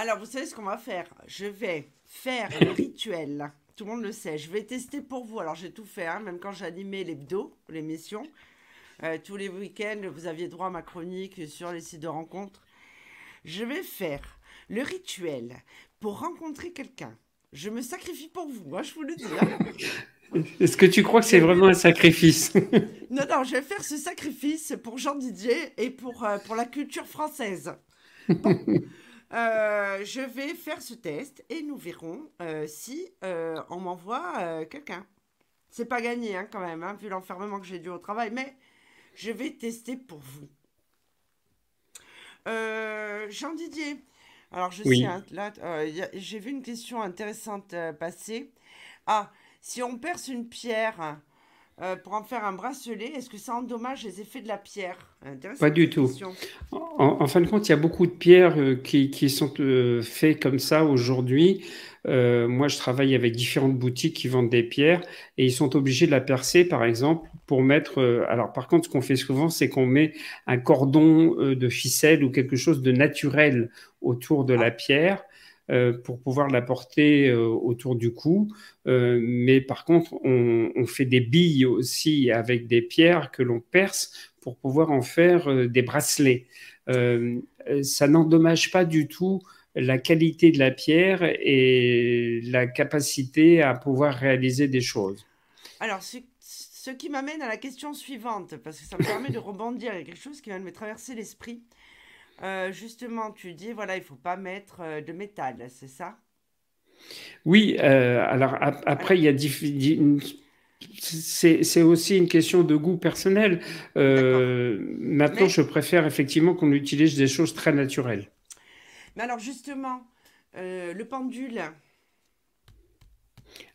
Alors, vous savez ce qu'on va faire? Je vais faire (coughs) le rituel. Tout le monde le sait. Je vais tester pour vous. Alors, j'ai tout fait, hein, même quand j'animais l'hebdo, l'émission. Euh, tous les week-ends, vous aviez droit à ma chronique sur les sites de rencontres. Je vais faire le rituel pour rencontrer quelqu'un. Je me sacrifie pour vous, hein, je vous le dis. Hein. (laughs) Est-ce que tu crois que c'est vraiment un sacrifice? (laughs) Non, non, je vais faire ce sacrifice pour Jean Didier et pour, euh, pour la culture française. (laughs) Euh, je vais faire ce test et nous verrons euh, si on m'envoie quelqu'un. C'est pas gagné hein, quand même, hein, vu l'enfermement que j'ai dû au travail, mais je vais tester pour vous. Jean Didier, alors je sais, hein, là, j'ai vu une question intéressante passer. Ah, si on perce une pierre euh, pour en faire un bracelet, est-ce que ça endommage les effets de la pierre? Pas du tout. En, fin de compte, il y a beaucoup de pierres euh, qui, sont euh, faites comme ça aujourd'hui. moi, je travaille avec différentes boutiques qui vendent des pierres et ils sont obligés de la percer, par exemple, pour mettre. alors, par contre, ce qu'on fait souvent, c'est qu'on met un cordon de ficelle ou quelque chose de naturel autour de la ah. pierre pour pouvoir la porter euh, autour du cou. Euh, mais par contre, on, fait des billes aussi avec des pierres que l'on perce pour pouvoir en faire des bracelets. ça n'endommage pas du tout la qualité de la pierre et la capacité à pouvoir réaliser des choses. Alors, ce, ce qui m'amène à la question suivante, parce que ça me permet de (laughs) rebondir, il y a quelque chose qui de me traverser l'esprit. Euh, justement, tu dis, voilà, il faut pas mettre euh, de métal, c'est ça? Oui, euh, alors après, il y a c'est aussi une question de goût personnel. maintenant, je préfère effectivement qu'on utilise des choses très naturelles. Mais alors, justement, le pendule.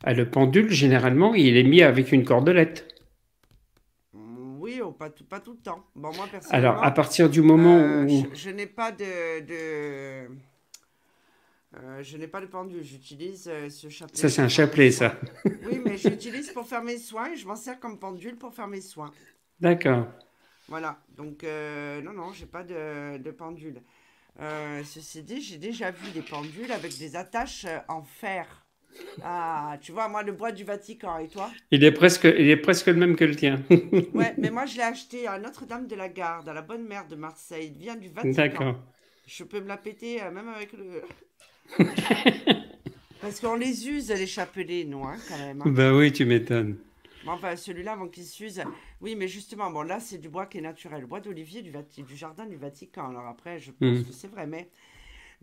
Ah, le pendule, généralement, il est mis avec une cordelette pas tout, pas tout le temps. Bon, moi, Alors, à partir du moment euh, où... Je, n'ai pas de... Euh, je n'ai pas de pendule, j'utilise euh, ce chapelet. Ça, c'est un chapelet, ça. oui, mais j'utilise pour faire mes soins et je m'en sers comme pendule pour faire mes soins. D'accord. Voilà, donc non, non, j'ai pas de, de pendule. ceci dit, j'ai déjà vu des pendules avec des attaches en fer. Ah, tu vois, moi, le bois du Vatican, et toi? Il est, presque, il est presque le même que le tien. (laughs) ouais, mais moi, je l'ai acheté à Notre-Dame de la Garde, à la Bonne Mère de Marseille. Il vient du Vatican. D'accord. Je peux me la péter, euh, même avec le... (laughs) Parce qu'on les use, les chapelets, nous, hein, quand même. Hein. Bah oui, tu m'étonnes. enfin, celui-là, avant qu'il s'use. Oui, mais justement, bon, là, c'est du bois qui est naturel. Le bois d'olivier du, du jardin du Vatican. Alors après, je pense hmm. que c'est vrai, mais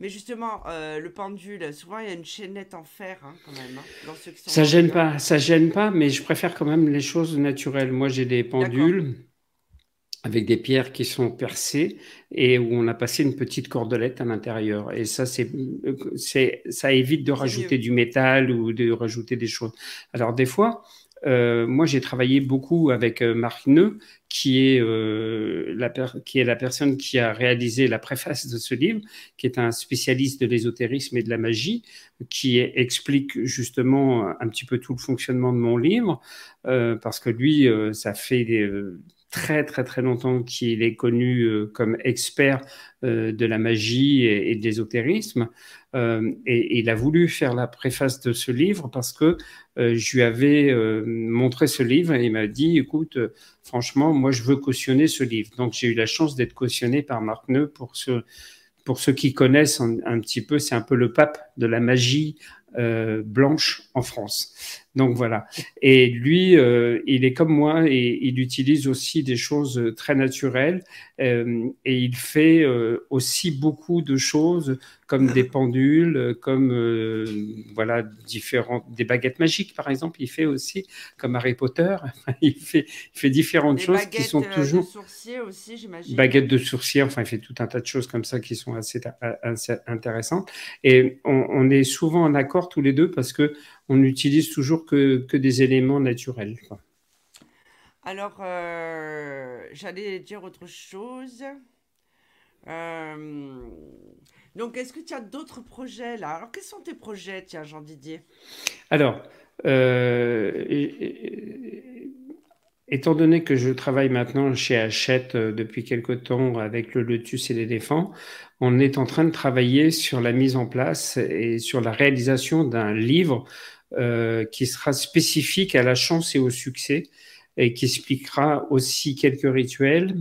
mais justement, euh, le pendule, souvent il y a une chaînette en fer hein, quand même. Hein, ça gêne pas, ça gêne pas, mais je préfère quand même les choses naturelles. Moi, j'ai des pendules avec des pierres qui sont percées et où on a passé une petite cordelette à l'intérieur. Et ça, c'est, c'est, ça évite de rajouter du métal ou de rajouter des choses. Alors des fois, euh, moi j'ai travaillé beaucoup avec euh, Marc Neu, qui est, la qui est la personne qui a réalisé la préface de ce livre, qui est un spécialiste de l'ésotérisme et de la magie, qui explique justement un petit peu tout le fonctionnement de mon livre, parce que lui, ça fait des très très très longtemps qu'il est connu euh, comme expert euh, de la magie et, de l'ésotérisme. Euh, et, il a voulu faire la préface de ce livre parce que je lui avais montré ce livre et il m'a dit, écoute, franchement, moi je veux cautionner ce livre. Donc j'ai eu la chance d'être cautionné par Marc Neu pour pour ceux qui connaissent un petit peu, c'est un peu le pape de la magie euh, blanche en France. Donc voilà. Et lui, euh, il est comme moi et il utilise aussi des choses très naturelles euh, et il fait aussi beaucoup de choses comme des pendules, comme voilà différentes des baguettes magiques par exemple. Il fait aussi comme Harry Potter. (laughs) il fait il fait différentes choses qui sont toujours de aussi, j'imagine. Baguettes de sourcier. Enfin, il fait tout un tas de choses comme ça qui sont assez, intéressantes. Et on, on est souvent en accord tous les deux parce que on n'utilise toujours que, des éléments naturels. Alors, euh, j'allais dire autre chose. Euh, donc, est-ce que tu as d'autres projets là? Alors, quels sont tes projets, tiens, Jean Didier Alors, euh, étant donné que je travaille maintenant chez Hachette depuis quelque temps avec le lotus et l'éléphant, on est en train de travailler sur la mise en place et sur la réalisation d'un livre euh, qui sera spécifique à la chance et au succès et qui expliquera aussi quelques rituels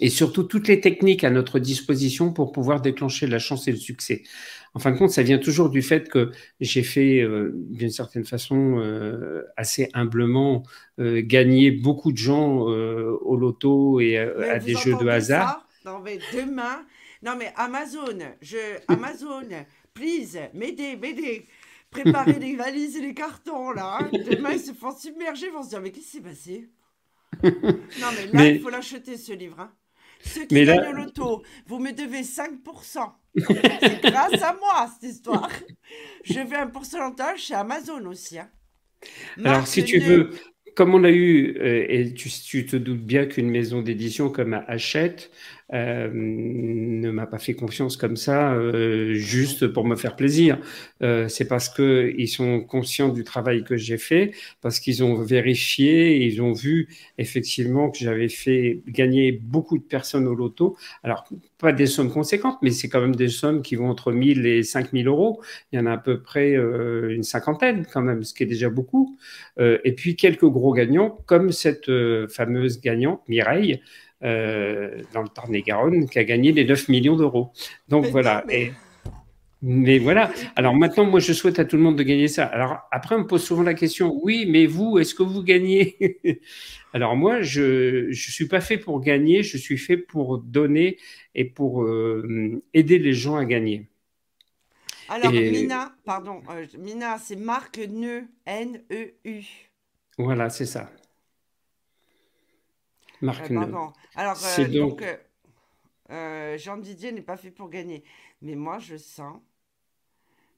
et surtout toutes les techniques à notre disposition pour pouvoir déclencher la chance et le succès. En fin de compte, ça vient toujours du fait que j'ai fait, euh, d'une certaine façon, euh, assez humblement, gagner beaucoup de gens au loto et à, des jeux de hasard. non, mais demain, non, mais Amazon, je, Amazon, please, m'aider, m'aider. Préparez les valises et les cartons, là. Hein. Demain, ils se font submerger, ils vont se dire, mais qu'est-ce qui s'est passé? Non, mais là, il faut l'acheter, ce livre. Hein. Ceux qui gagnent au loto, vous me devez 5%. C'est grâce à moi, cette histoire. Je veux un pourcentage chez Amazon aussi. Hein. Alors, si tu veux, comme on a eu, euh, et tu, tu, te doutes bien qu'une maison d'édition comme Hachette euh, ne m'a pas fait confiance comme ça euh, juste pour me faire plaisir. Euh, c'est parce que ils sont conscients du travail que j'ai fait, parce qu'ils ont vérifié, ils ont vu effectivement que j'avais fait gagner beaucoup de personnes au loto. Alors pas des sommes conséquentes, mais c'est quand même des sommes qui vont entre 1000 et 5000 euros. Il y en a à peu près euh, une cinquantaine quand même, ce qui est déjà beaucoup. Euh, et puis quelques gros gagnants, comme cette fameuse gagnante Mireille, euh, dans le Tarn-et-Garonne, qui a gagné les 9 millions d'euros. Donc voilà. mais... mais voilà. Alors maintenant, moi, je souhaite à tout le monde de gagner ça. Alors après, on me pose souvent la question, oui, mais vous, est-ce que vous gagnez? (laughs) Alors moi, je ne suis pas fait pour gagner, je suis fait pour donner et pour euh, aider les gens à gagner. Alors, Mina, pardon, euh, Mina, c'est Marc Neu, N-E-U. Voilà, c'est ça. Marc Neu. Alors, euh, donc, euh, Jean Didier n'est pas fait pour gagner. Mais moi, je sens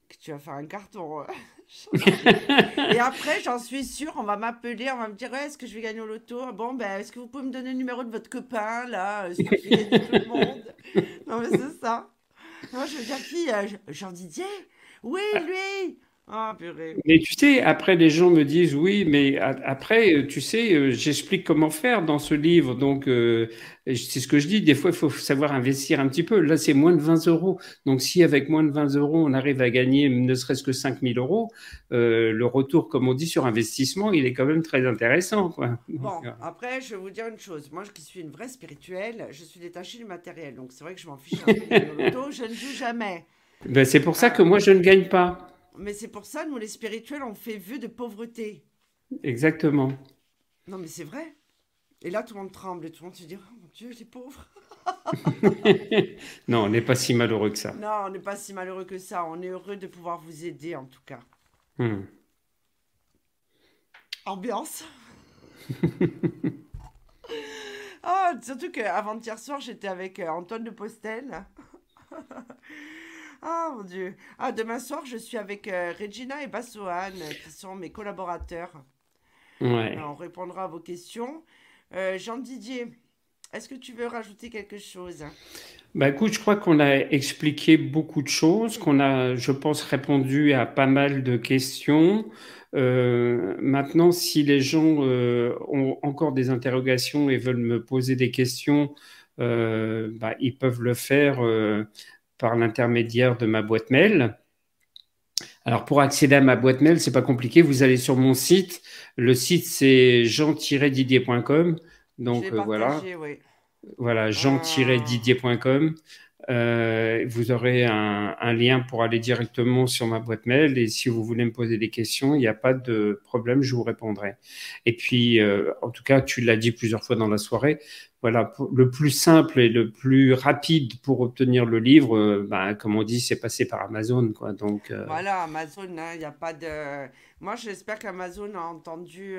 que tu vas faire un carton. (laughs) (laughs) et après, j'en suis sûre, on va m'appeler, on va me dire est-ce que je vais gagner au loto? Bon, ben, est-ce que vous pouvez me donner le numéro de votre copain, là Est-ce que je vais tout le monde? (laughs) Non, mais c'est ça. Moi, je veux dire qui euh, Jean Didier? Oui, lui ah, mais tu sais, après, les gens me disent oui, mais après, tu sais, euh, j'explique comment faire dans ce livre. Donc, euh, c'est ce que je dis. Des fois, il faut savoir investir un petit peu. Là, c'est moins de 20 euros. Donc, si avec moins de 20 euros, on arrive à gagner ne serait-ce que 5 000 euros, euh, le retour, comme on dit, sur investissement, il est quand même très intéressant. Quoi. Bon, après, je vais vous dire une chose. Moi, qui suis une vraie spirituelle, je suis détachée du matériel. Donc, c'est vrai que je m'en fiche un peu Je ne joue jamais. Ben, c'est pour ça que moi, je ne gagne pas. Mais c'est pour ça, nous, les spirituels, on fait vœu de pauvreté. Exactement. Non, mais c'est vrai. Et là, tout le monde tremble et tout le monde se dit Oh mon Dieu, les pauvres. (laughs) non, on n'est pas si malheureux que ça. Non, on n'est pas si malheureux que ça. On est heureux de pouvoir vous aider, en tout cas. Hmm. Ambiance. oh, (laughs) surtout qu'avant-hier soir, j'étais avec euh, Antoine de Postel. (laughs) Ah mon dieu. Ah, demain soir, je suis avec euh, Regina et Bassoane, qui sont mes collaborateurs. on répondra à vos questions. Jean Didier, est-ce que tu veux rajouter quelque chose? Bah écoute, je crois qu'on a expliqué beaucoup de choses, qu'on a, je pense, répondu à pas mal de questions. Euh, maintenant, si les gens euh, ont encore des interrogations et veulent me poser des questions, euh, bah, ils peuvent le faire par l'intermédiaire de ma boîte mail. Alors pour accéder à ma boîte mail, c'est pas compliqué. Vous allez sur mon site. Le site c'est jean-didier.com. Donc voilà. Voilà, jean-didier.com. Euh, vous aurez un, lien pour aller directement sur ma boîte mail et si vous voulez me poser des questions, il n'y a pas de problème, je vous répondrai. Et puis, euh, en tout cas, tu l'as dit plusieurs fois dans la soirée, voilà, le plus simple et le plus rapide pour obtenir le livre, euh, bah, comme on dit, c'est passer par Amazon, quoi. Donc voilà, Amazon, hein, il n'y a pas de. Moi, j'espère qu'Amazon a entendu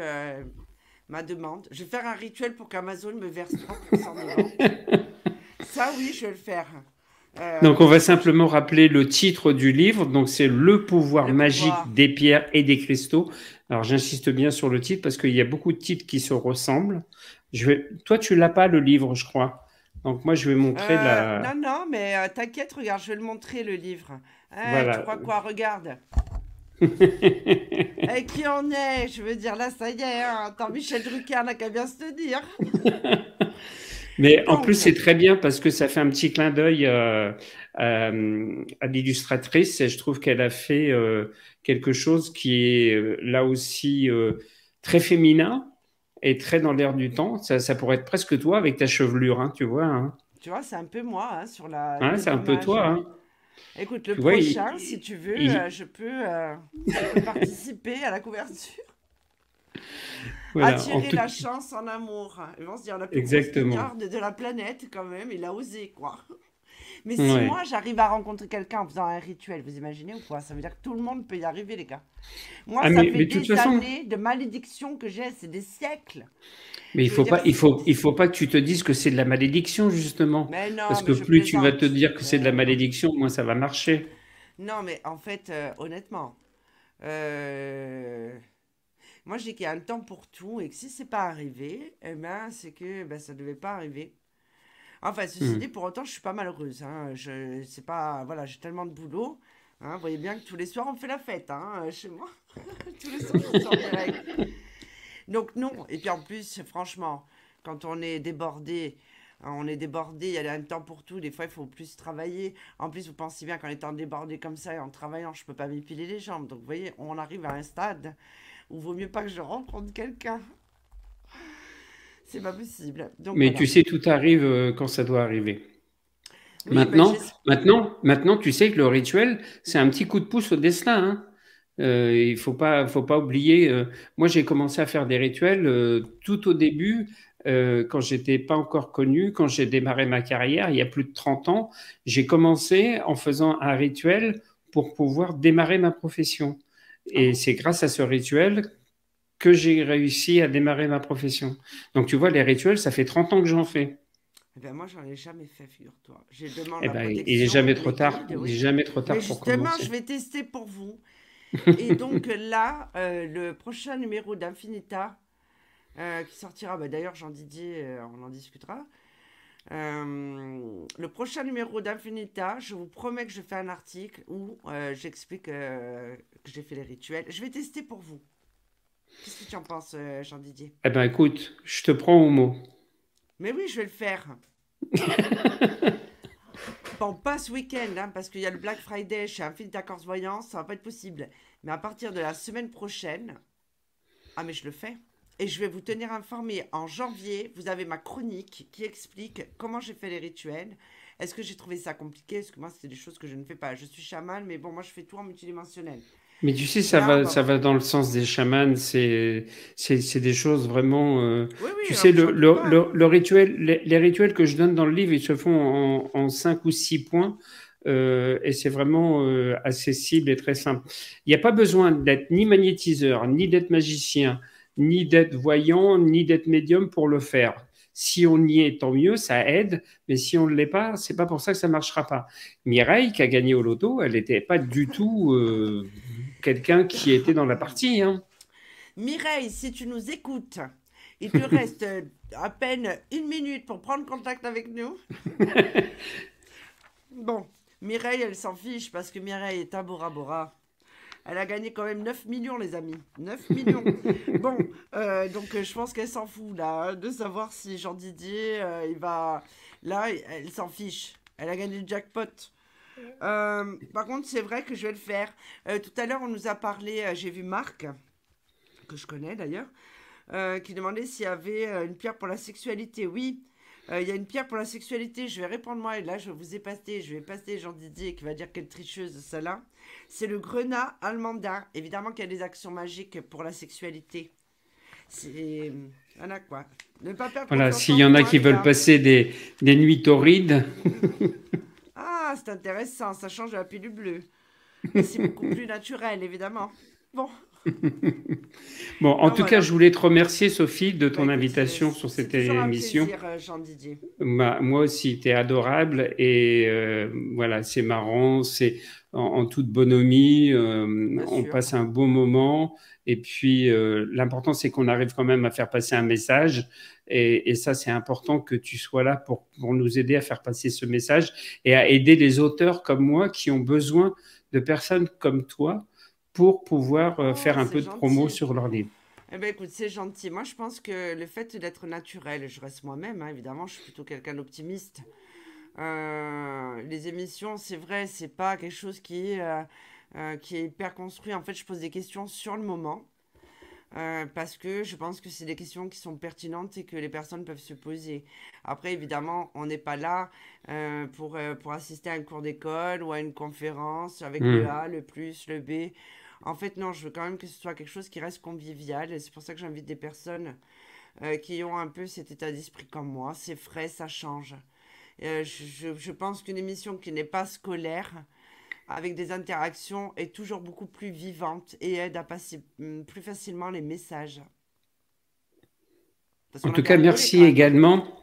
ma demande. Je vais faire un rituel pour qu'Amazon me verse 30% de vente. (laughs) Ça, oui, je vais le faire. Euh, Donc, on va simplement rappeler le titre du livre. Donc, c'est Le pouvoir magique des pierres et des cristaux. Alors, j'insiste bien sur le titre parce qu'il y a beaucoup de titres qui se ressemblent. Je vais... Toi, tu l'as pas, le livre, je crois. Donc, moi, je vais montrer euh, la. Non, non, mais euh, t'inquiète, regarde, je vais le montrer, le livre. Hein, Tu crois quoi Regarde. (laughs) Et qui en est? Je veux dire, là, ça y est. Hein. Attends, Michel Drucker n'a qu'à bien se dire. (laughs) Mais en plus, c'est très bien parce que ça fait un petit clin d'œil euh, euh, à l'illustratrice et je trouve qu'elle a fait euh, quelque chose qui est là aussi très féminin et très dans l'air du temps. Ça, pourrait être presque toi avec ta chevelure, hein, tu vois. Hein. Tu vois, c'est un peu moi hein, sur la. c'est un peu toi. Écoute, le prochain, si tu veux, je, peux, je, peux, participer à la couverture. (laughs) Attirer la chance en amour. Ils vont se dire, la plus Exactement. de la planète, quand même, il a osé, quoi. Mais si moi, j'arrive à rencontrer quelqu'un en faisant un rituel, vous imaginez ou quoi? Ça veut dire que tout le monde peut y arriver, les gars. Moi, ah, ça fait des années de malédiction que j'ai, c'est des siècles. Mais il faut pas, il faut, il faut pas que tu te dises que c'est de la malédiction justement. Mais non, Parce que plus tu vas te dire que c'est de la malédiction, moins ça va marcher. Non, mais en fait, euh, honnêtement, euh, moi, je dis qu'il y a un temps pour tout et que si c'est pas arrivé, eh ben, c'est que ben, ça devait pas arriver. Enfin, ceci dit, pour autant, je suis pas malheureuse. Hein. Je, c'est pas, voilà, j'ai tellement de boulot. Hein. Vous voyez bien que tous les soirs, on fait la fête hein, chez moi. (laughs) tous les soirs, je sors direct. Donc, non. Et puis en plus, franchement, quand on est débordé, on est débordé, il y a un temps pour tout. Des fois, il faut plus travailler. En plus, vous pensez bien qu'en étant débordé comme ça et en travaillant, je peux pas m'épiler les jambes. Donc, vous voyez, on arrive à un stade ou vaut mieux pas que je rencontre quelqu'un. C'est pas possible. Mais tu sais, tout arrive euh, quand ça doit arriver. maintenant, maintenant, maintenant, tu sais que le rituel, c'est un petit coup de pouce au destin. Hein. Euh, il faut pas, faut pas oublier. Euh, moi, j'ai commencé à faire des rituels tout au début, quand j'étais pas encore connu, quand j'ai démarré ma carrière, il y a plus de 30 ans. J'ai commencé en faisant un rituel pour pouvoir démarrer ma profession. Et c'est grâce à ce rituel que j'ai réussi à démarrer ma profession. Donc tu vois, les rituels, ça fait 30 ans que j'en fais. Eh ben moi, j'en ai jamais fait, figure-toi. J'ai demandé eh ben, il n'est jamais trop tard. Il est jamais trop tard pour commencer. je vais tester pour vous. (laughs) Et donc là, euh, le prochain numéro d'Infinita, euh, qui sortira, bah, d'ailleurs Jean Didier, euh, on en discutera, le prochain numéro d'Infinita, je vous promets que je fais un article où j'explique que j'ai fait les rituels. Je vais tester pour vous. Qu'est-ce que tu en penses, Jean-Didier? Eh ben écoute, je te prends au mot. Mais oui, je vais le faire. (laughs) bon, pas ce week-end, hein, parce qu'il y a le Black Friday chez Infinita Corse Voyance, ça va pas être possible. Mais à partir de la semaine prochaine, ah mais je le fais. Et je vais vous tenir informé en janvier. Vous avez ma chronique qui explique comment j'ai fait les rituels. Est-ce que j'ai trouvé ça compliqué? Parce que moi, c'est des choses que je ne fais pas. Je suis chaman, mais bon, moi, je fais tout en multidimensionnel. Mais tu sais, ça, va, ça va dans le sens des chamans. C'est, c'est, des choses vraiment. Euh, oui, oui, tu sais, le, le, le, rituel, les, rituels que je donne dans le livre, ils se font en, en 5 ou 6 points. Euh, et c'est vraiment euh, accessible et très simple. Il n'y a pas besoin d'être ni magnétiseur, ni d'être magicien, ni d'être voyant, ni d'être médium pour le faire. Si on y est, tant mieux, ça aide, mais si on ne l'est pas, c'est pas pour ça que ça marchera pas. Mireille, qui a gagné au loto, elle n'était pas du tout euh, quelqu'un qui était dans la partie. Hein. Mireille, si tu nous écoutes, il te reste à peine une minute pour prendre contact avec nous. (laughs) bon, Mireille, elle s'en fiche parce que Mireille est à Bora Bora. Elle a gagné quand même 9 millions, les amis. 9 millions. (laughs) bon, euh, donc euh, je pense qu'elle s'en fout, là, de savoir si Jean Didier, euh, il va. Là, elle s'en fiche. Elle a gagné le jackpot. par contre, c'est vrai que je vais le faire. tout à l'heure, on nous a parlé, j'ai vu Marc, que je connais d'ailleurs, qui demandait s'il y avait une pierre pour la sexualité. Oui, il y a une pierre pour la sexualité. Je vais répondre moi, et là, je vous ai passé, je vais passer Jean Didier qui va dire quelle tricheuse celle-là. C'est le grenat almanda. Évidemment qu'il y a des actions magiques pour la sexualité. C'est. Voilà quoi. Ne pas perdre Voilà, s'il y en a qui veulent passer des, des nuits torrides. (laughs) ah, c'est intéressant. Ça change de la pilule bleue. C'est beaucoup plus naturel, évidemment. Bon. (laughs) bon, en tout cas, je voulais te remercier, Sophie, de ton bah, invitation sur cette émission. Plaisir, euh, Didier. moi aussi, tu es adorable et euh, voilà, c'est marrant, c'est en, toute bonhomie, euh, on passe un beau moment. Et puis, euh, l'important, c'est qu'on arrive quand même à faire passer un message. Et, ça, c'est important que tu sois là pour, pour, nous aider à faire passer ce message et à aider les auteurs comme moi qui ont besoin de personnes comme toi pour pouvoir euh, faire un oh, peu de promo sur leur livre. Eh ben écoute, c'est gentil. Moi, je pense que le fait d'être naturel, je reste moi-même, hein, évidemment, je suis plutôt quelqu'un d'optimiste. Euh, les émissions, c'est vrai, c'est pas quelque chose qui est, euh, euh, qui est hyper construit. En fait, je pose des questions sur le moment. parce que je pense que c'est des questions qui sont pertinentes et que les personnes peuvent se poser. Après, évidemment, on n'est pas là pour, pour assister à un cours d'école ou à une conférence avec le hmm. A, le plus, le B. En fait, non, je veux quand même que ce soit quelque chose qui reste convivial. Et c'est pour ça que j'invite des personnes qui ont un peu cet état d'esprit comme moi. C'est frais, ça change. Euh, je, pense qu'une émission qui n'est pas scolaire, avec des interactions, est toujours beaucoup plus vivante et aide à passer mm, plus facilement les messages. en tout cas, merci également.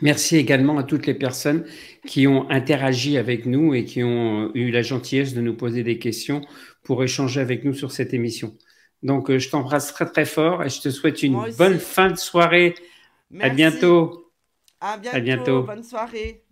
Merci également à toutes les personnes qui ont interagi avec nous et qui ont eu la gentillesse de nous poser des questions pour échanger avec nous sur cette émission. Donc, euh, je t'embrasse très très fort et je te souhaite une bonne fin de soirée. À bientôt. À bientôt. Bonne soirée.